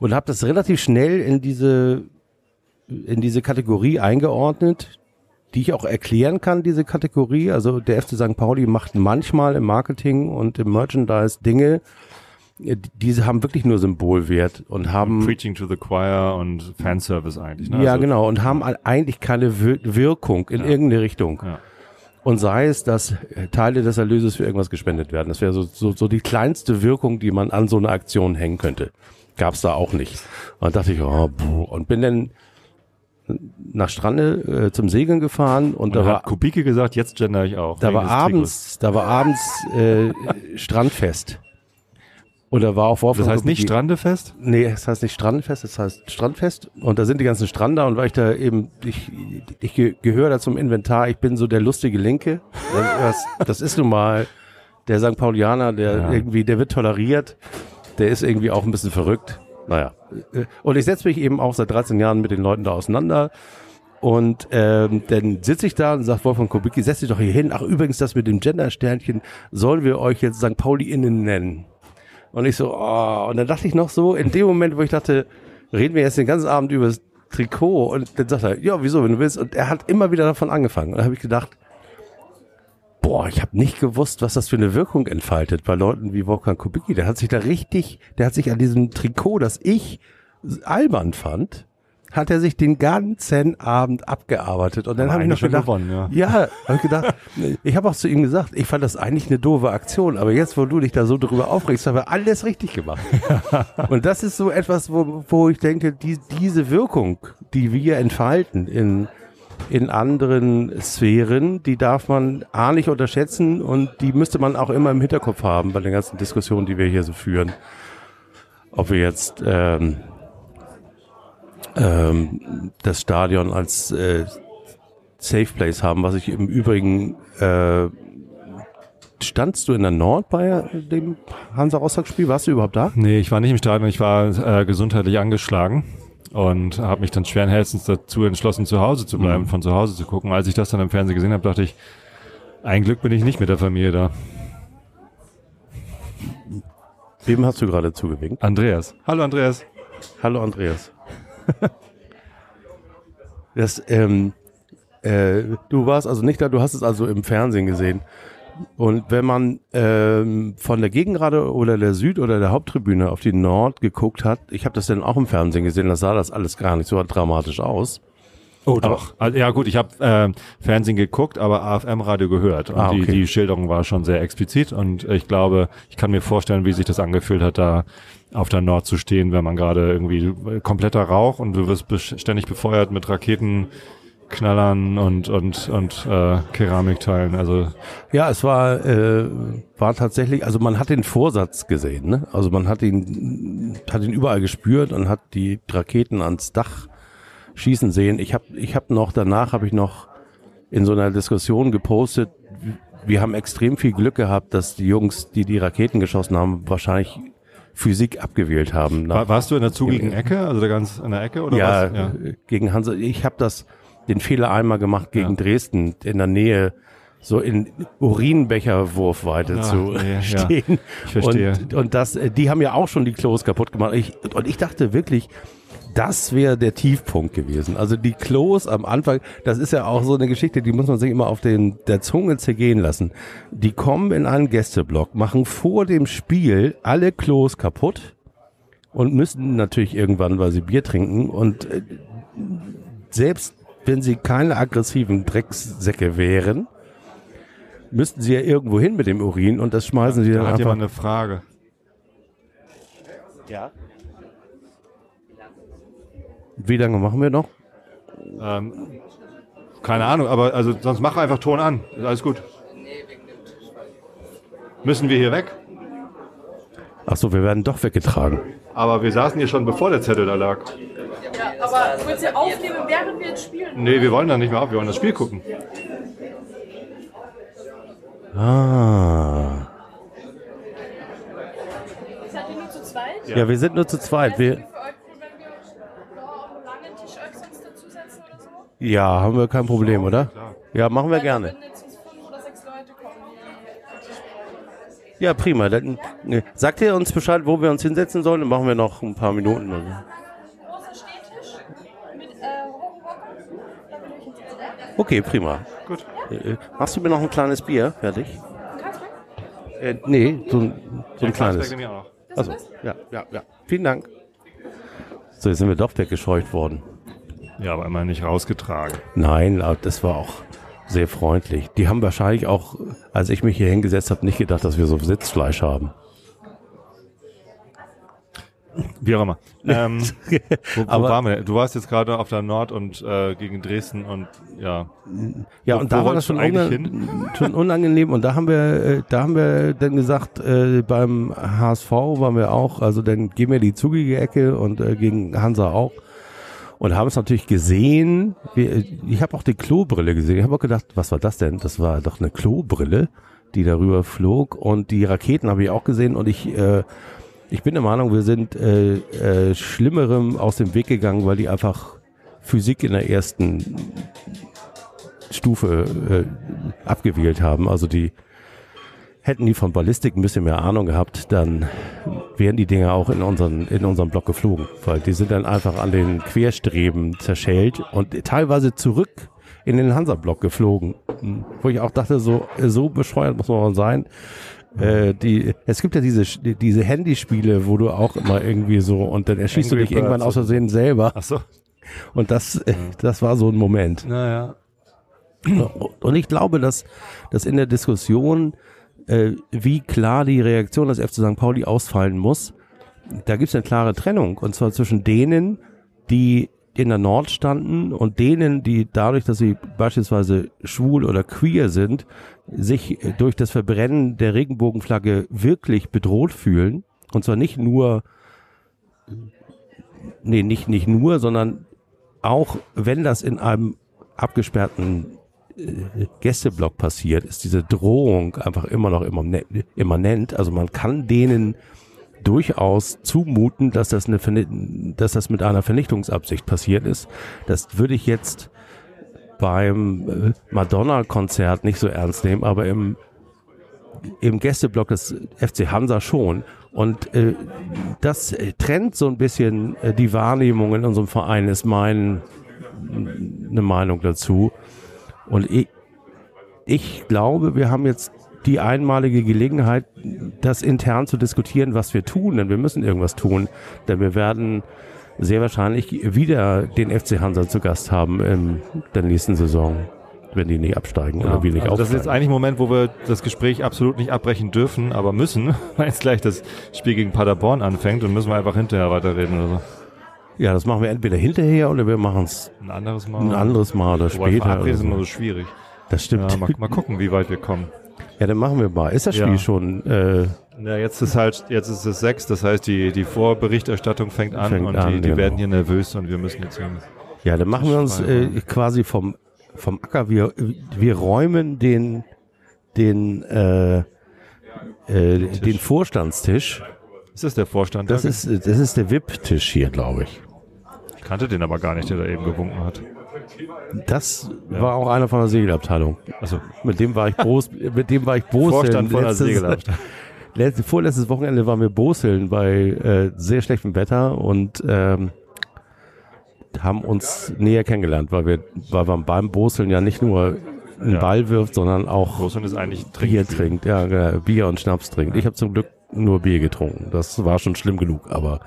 Und habe das relativ schnell in diese, in diese Kategorie eingeordnet, die ich auch erklären kann, diese Kategorie. Also der FC St. Pauli macht manchmal im Marketing und im Merchandise Dinge, diese haben wirklich nur Symbolwert und haben Preaching to the Choir und Fanservice eigentlich. Ne? ja Also- genau und haben eigentlich keine Wir Wirkung in irgendeine Richtung. Ja. Und sei es, dass äh, Teile des Erlöses für irgendwas gespendet werden. Das wäre so, so, so die kleinste Wirkung, die man an so eine Aktion hängen könnte. Gab's da auch nicht. Und dachte ich, oh, puh. und bin dann nach Strande äh, zum Segeln gefahren und, Und da war hat Kubicke gesagt, jetzt gender ich auch. da war abends, da war abends äh, Strandfest. Und da war auch Trikots. Wolfgang Das heißt nicht Strandefest? Nee, es heißt nicht Strandfest, es heißt Strandfest. Und da sind die ganzen Strander und weil ich da eben, ich, ich ge- gehöre da zum Inventar, ich bin so der lustige Linke. Das, das ist nun mal der St. Paulianer, der Ja. irgendwie, der wird toleriert, der ist irgendwie auch ein bisschen verrückt. Naja. Und ich setze mich eben auch seit 13 Jahren mit den Leuten da auseinander. Und ähm, dann sitze ich da und sagt Wolfgang Kubicki, setz dich doch hier hin. Ach, übrigens, das mit dem Gender-Sternchen, sollen wir euch jetzt St. Pauli-Innen nennen? Und ich so, oh, und dann dachte ich noch so, in dem Moment, wo ich dachte, reden wir jetzt den ganzen Abend über das Trikot und dann sagt er, ja, wieso, wenn du willst. Und er hat immer wieder davon angefangen. Und dann habe ich gedacht, boah, ich habe nicht gewusst, was das für eine Wirkung entfaltet bei Leuten wie Wolfgang Kubicki. Der hat sich da richtig, der hat sich an diesem Trikot, das ich albern fand, hat er sich den ganzen Abend abgearbeitet. Und dann habe ich noch gedacht, gewonnen, ja. ja, habe ich gedacht, ich habe auch zu ihm gesagt, ich fand das eigentlich eine doofe Aktion, aber jetzt, wo du dich da so drüber aufregst, haben wir alles richtig gemacht. Und das ist so etwas, wo, wo ich denke, die, diese Wirkung, die wir entfalten in, in anderen Sphären, die darf man A nicht unterschätzen und die müsste man auch immer im Hinterkopf haben bei den ganzen Diskussionen, die wir hier so führen. Ob wir jetzt ähm, ähm, das Stadion als äh, Safe Place haben, was ich im Übrigen äh, standst du in der Nord bei dem Hansa Rostock Spiel? Warst du überhaupt da? Nee, ich war nicht im Stadion, ich war äh, gesundheitlich angeschlagen und habe mich dann schweren Herzens dazu entschlossen, zu Hause zu bleiben, von zu Hause zu gucken. Als ich das dann im Fernsehen gesehen habe, dachte ich, ein Glück bin ich nicht mit der Familie da. Wem hast du gerade zugewinkt? Andreas. Hallo Andreas. Hallo Andreas. das, ähm, äh, du warst also nicht da, du hast es also im Fernsehen gesehen. Und wenn man ähm, von der Gegengrade oder der Süd- oder der Haupttribüne auf die Nord geguckt hat, ich habe das dann auch im Fernsehen gesehen, da sah das alles gar nicht so dramatisch aus. Oh doch. Also, ja gut, ich habe äh, Fernsehen geguckt, aber AFM-Radio gehört. Und Ah, okay. die, die Schilderung war schon sehr explizit. Und ich glaube, ich kann mir vorstellen, wie sich das angefühlt hat, da auf der Nord zu stehen, wenn man gerade irgendwie kompletter Rauch und du wirst ständig befeuert mit Raketenknallern und und und äh, Keramikteilen. Also Ja, es war, äh, war tatsächlich, also man hat den Vorsatz gesehen, ne? Also man hat ihn, hat ihn überall gespürt und hat die Raketen ans Dach schießen sehen. Ich habe ich hab noch, danach habe ich noch in so einer Diskussion gepostet, wir haben extrem viel Glück gehabt, dass die Jungs, die die Raketen geschossen haben, wahrscheinlich Physik abgewählt haben. war, warst du in der zugigen Ecke, also da ganz an der Ecke oder ja, was? Ja. gegen Hansa. Ich habe das den Fehler einmal gemacht gegen Ja. Dresden in der Nähe so in Urinbecherwurfweite Ah, zu nee, ja. stehen. Ich verstehe. Und, und das, äh, die haben ja auch schon die Klos kaputt gemacht. Ich, und ich dachte wirklich, das wäre der Tiefpunkt gewesen. Also die Klos am Anfang, das ist ja auch so eine Geschichte, die muss man sich immer auf den, der Zunge zergehen lassen. Die kommen in einen Gästeblock, machen vor dem Spiel alle Klos kaputt und müssen natürlich irgendwann, weil sie Bier trinken und äh, selbst wenn sie keine aggressiven Dreckssäcke wären, müssten sie ja irgendwo hin mit dem Urin und das schmeißen sie Da dann hat einfach. jemand eine Frage. Ja. Wie lange machen wir noch? Ähm, Keine Ahnung, aber also sonst mach einfach Ton an. Ist alles gut. Müssen wir hier weg? Ach so, wir werden doch weggetragen. Aber wir saßen hier schon, bevor der Zettel da lag. Ja, aber wollt ihr aufnehmen, während wir jetzt spielen? Nee, wir wollen da nicht mehr auf, wir wollen das Spiel gucken. Ah. Seid ihr nur zu zweit? Ja, wir sind nur zu zweit. Wir, Für euch cool, wenn wir da auf einen langen Tisch euch sonst dazusetzen oder so? Ja, haben wir kein Problem, oder? Ja, machen wir Weil gerne. Oder Ja, prima. Dann, ne, sagt ihr uns Bescheid, wo wir uns hinsetzen sollen? Dann machen wir noch ein paar Minuten. mit äh. Okay, prima. Gut. Äh, Machst du mir noch ein kleines Bier fertig? Äh, nee, so ein, so ein kleines. mir auch noch. Also, ja, ja, ja. Vielen Dank. So, jetzt sind wir doch weggescheucht worden. Ja, aber immer nicht rausgetragen. Nein, das war auch sehr freundlich. Die haben wahrscheinlich auch, als ich mich hier hingesetzt habe, nicht gedacht, dass wir so Sitzfleisch haben. Wie auch immer. Ähm, wo, wo Aber- waren wir? Du warst jetzt gerade auf der Nord und äh, gegen Dresden und ja. Ja, Wo- und da war das schon, eigentlich unang schon unangenehm. Und da haben wir, äh, da haben wir dann gesagt, äh, beim HSV waren wir auch, also dann gehen wir die zugige Ecke und äh, gegen Hansa auch. Und haben es natürlich gesehen. Ich habe auch die Klobrille gesehen. Ich habe auch gedacht, was war das denn? Das war doch eine Klobrille, die darüber flog. Und die Raketen habe ich auch gesehen. Und ich, äh, ich bin der Meinung, wir sind äh, äh, Schlimmerem aus dem Weg gegangen, weil die einfach Physik in der ersten Stufe äh, abgewählt haben. Also die hätten die von Ballistik ein bisschen mehr Ahnung gehabt, dann wären die Dinger auch in unseren, in unserem Block geflogen. Weil die sind dann einfach an den Querstreben zerschellt und teilweise zurück in den Hansa-Block geflogen. Wo ich auch dachte, so, so bescheuert muss man sein. Äh, die, es gibt ja diese, diese Handyspiele, wo du auch immer irgendwie so, und dann erschießt Angry du dich irgendwann aus Versehen selber. Ach so. Und das, das war so ein Moment. Naja. Und ich glaube, dass, dass in der Diskussion, äh, wie klar die Reaktion des FC St. Pauli ausfallen muss, da gibt es eine klare Trennung. Und zwar zwischen denen, die in der Nord standen und denen, die dadurch, dass sie beispielsweise schwul oder queer sind, sich durch das Verbrennen der Regenbogenflagge wirklich bedroht fühlen. Und zwar nicht nur, nee, nicht, nicht nur, sondern auch wenn das in einem abgesperrten Gästeblock passiert, ist diese Drohung einfach immer noch immanent. immanent. Also man kann denen durchaus zumuten, dass das, eine, dass das mit einer Vernichtungsabsicht passiert ist. Das würde ich jetzt beim äh, Madonna-Konzert nicht so ernst nehmen, aber im, im Gästeblock des FC Hansa schon. Und äh, das trennt so ein bisschen äh, die Wahrnehmung in unserem Verein, ist mein, Meinung dazu. Und ich, ich glaube, wir haben jetzt die einmalige Gelegenheit, das intern zu diskutieren, was wir tun, denn wir müssen irgendwas tun, denn wir werden sehr wahrscheinlich wieder den FC Hansa zu Gast haben in der nächsten Saison, wenn die nicht absteigen oder wir nicht also das ist jetzt aufsteigen. eigentlich ein Moment, wo wir das Gespräch absolut nicht abbrechen dürfen, aber müssen, weil jetzt gleich das Spiel gegen Paderborn anfängt und müssen wir einfach hinterher weiterreden oder so. Ja, das machen wir entweder hinterher oder wir machen es Ein anderes Mal. ein anderes Mal oder Wobei später. Verabreden ist immer so. schwierig. Das stimmt. Ja, mal, mal gucken, wie weit wir kommen. Ja, dann machen wir mal. Ist das Spiel Ja. schon? Äh, Ja, jetzt ist halt, jetzt ist es sechs, das heißt, die, die Vorberichterstattung fängt an Fängt und an, die, die genau. werden hier nervös und wir müssen jetzt hin. ja, dann machen wir uns äh, quasi vom vom Acker. Wir wir räumen den den äh, äh, den Vorstandstisch. Ist das der Vorstand? Das da? ist das ist der VIP-Tisch hier, glaube ich. Ich kannte den aber gar nicht, der da eben gewunken hat. Das war auch einer von der Segelabteilung. Also Mit dem war ich Bros, mit dem war ich Boseln. Vorstand von der letztes- Segelabteilung. Letzte, vorletztes Wochenende waren wir Boseln bei äh, sehr schlechtem Wetter und ähm, haben uns näher kennengelernt, weil wir, weil man beim Boseln ja nicht nur einen Ja. Ball wirft, sondern auch Großhund ist eigentlich Bier trinkt. Ja, genau, Bier und Schnaps trinkt. Ich habe zum Glück nur Bier getrunken. Das war schon schlimm genug, aber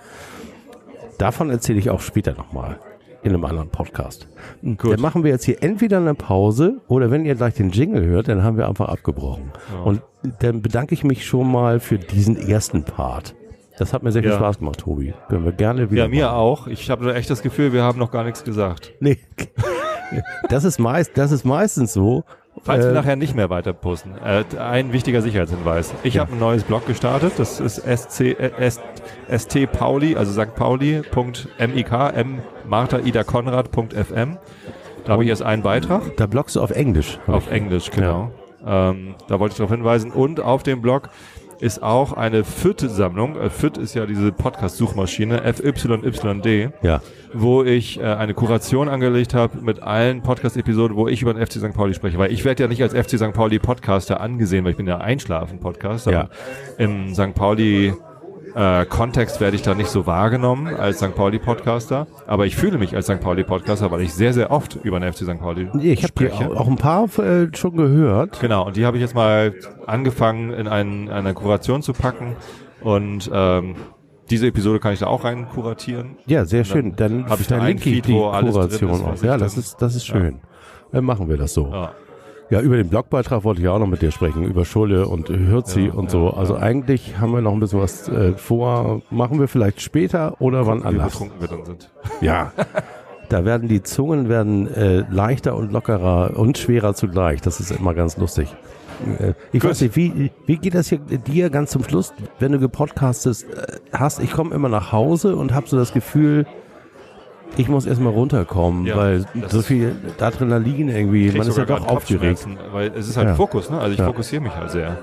davon erzähle ich auch später nochmal in einem anderen Podcast. Gut. Dann machen wir jetzt hier entweder eine Pause oder wenn ihr gleich den Jingle hört, dann haben wir einfach abgebrochen. Und dann bedanke ich mich schon mal für diesen ersten Part. Das hat mir sehr viel Ja. Spaß gemacht, Tobi. Können wir gerne wieder Ja, mir machen. auch. Ich habe echt das Gefühl, wir haben noch gar nichts gesagt. Nee. Das ist meist, das ist meistens so. Falls wir Äh, nachher nicht mehr weiter posten, äh, ein wichtiger Sicherheitshinweis. Ich Ja. habe ein neues Blog gestartet, das ist SC, äh, ST Pauli, also St. Pauli.mik, m Martha Ida Konrad.fm. Da habe ich erst einen Beitrag Da bloggst du auf Englisch. auf Englisch, genau. Ähm, da wollte ich darauf hinweisen. Und auf dem Blog ist auch eine FIT-Sammlung. Äh, FIT ist ja diese Podcast-Suchmaschine, FYYD Ja. wo ich äh, eine Kuration angelegt habe mit allen Podcast-Episoden, wo ich über den FC St. Pauli spreche. Weil ich werde ja nicht als FC St. Pauli Podcaster angesehen, weil ich bin ja Einschlafen-Podcaster. Ja. Im St. Pauli äh, Kontext werde ich da nicht so wahrgenommen als St. Pauli Podcaster. Aber ich fühle mich als St. Pauli Podcaster, weil ich sehr, sehr oft über den FC St. Pauli Nee, Ich habe dir spreche. auch, auch ein paar äh, schon gehört. Genau, und die habe ich jetzt mal angefangen in ein, eine Kuration zu packen. Und ähm, diese Episode kann ich da auch rein kuratieren. Ja, sehr schön. Dann hab ich da ein ich Feed, die wo alles drin Kuration ist, auch. was Ja, ich das dann- ist, das ist schön. Dann machen wir das so. Ja. Ja, über den Blogbeitrag wollte ich auch noch mit dir sprechen, über Schulle und Hürzi Ja, und so. Also eigentlich haben wir noch ein bisschen was äh, vor. Machen wir vielleicht später oder wann Wie anders. betrunken wir dann sind. Ja. Da werden die Zungen werden äh, leichter und lockerer und schwerer zugleich. Das ist immer ganz lustig. Äh, ich Gut. weiß nicht, wie, wie geht das hier dir ganz zum Schluss, wenn du gepodcastest äh, hast? Ich komme immer nach Hause und habe so das Gefühl, ich muss erstmal runterkommen, Ja, weil so viel Adrenalin irgendwie, man ist ja doch aufgeregt. Weil es ist halt Ja. Fokus, ne? Also ich Ja. fokussiere mich halt sehr.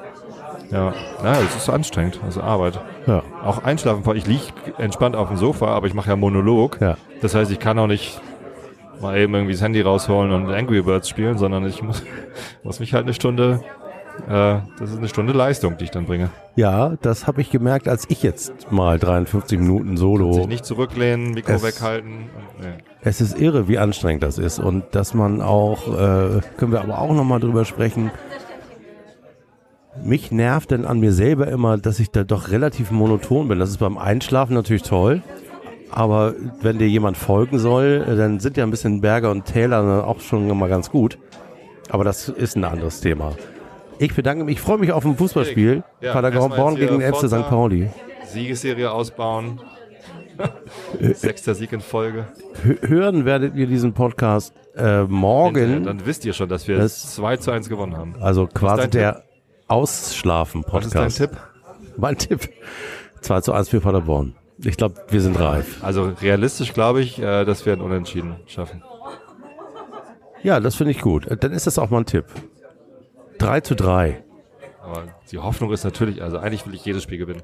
Ja, naja, es ist anstrengend, also Arbeit. Ja. Auch einschlafen, ich liege entspannt auf dem Sofa, aber ich mache ja Monolog. Ja. Das heißt, ich kann auch nicht mal eben irgendwie das Handy rausholen und Angry Birds spielen, sondern ich muss, muss mich halt eine Stunde, äh, das ist eine Stunde Leistung, die ich dann bringe. Ja, das habe ich gemerkt, als ich jetzt mal 53 Minuten Solo. Sich nicht zurücklehnen, Mikro Es- weghalten. Nee. Es ist irre, wie anstrengend das ist und dass man auch, äh, können wir aber auch nochmal drüber sprechen. Mich nervt denn an mir selber immer, dass ich da doch relativ monoton bin. Das ist beim Einschlafen natürlich toll. Aber wenn dir jemand folgen soll, dann sind ja ein bisschen Berge und Täler auch schon mal ganz gut. Aber das ist ein anderes Thema. Ich bedanke mich, ich freue mich auf ein Fußballspiel. Ja, Paderborn erstmal jetzt gegen den FC St. Pauli. Siegesserie ausbauen. Sechster Sieg in Folge. Hö- Hören werdet ihr diesen Podcast äh, morgen. Hinterher, Dann wisst ihr schon, dass wir Das- 2 zu 1 gewonnen haben. Also quasi der Was Ausschlafen-Podcast. ist dein Tipp? Mein Tipp. 2 zu 1 für Paderborn. Ich glaube, wir sind reif. Also realistisch glaube ich, äh, dass wir ein Unentschieden schaffen. Ja, das finde ich gut. Äh, Dann ist das auch mein Tipp. 3 zu 3. Aber die Hoffnung ist natürlich, also eigentlich will ich jedes Spiel gewinnen.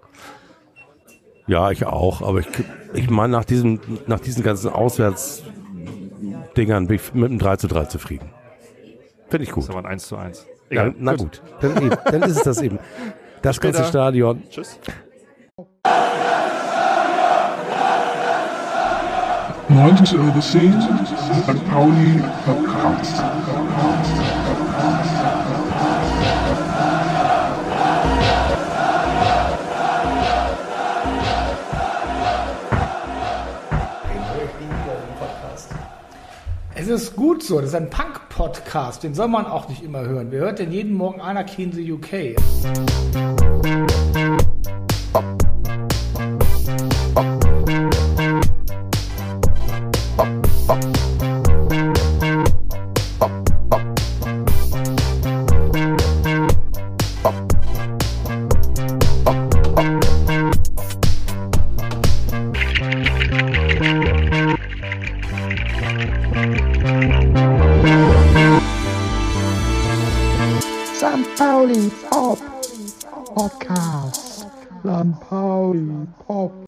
Ja, ich auch. Aber ich, ich meine, nach diesen, nach diesen ganzen Auswärtsdingern bin ich mit einem 3 zu 3 zufrieden. Finde ich Das gut. ist aber ein 1 zu 1. Ja, Egal. na gut. Dann, eben, dann ist es das eben. Das ganze später. Stadion. Tschüss. Neuntes Übersehen, St. Pauli Podcast. Ist gut so, das ist ein Punk-Podcast, den soll man auch nicht immer hören. Wer hört denn jeden Morgen Anarchy in the UK? St.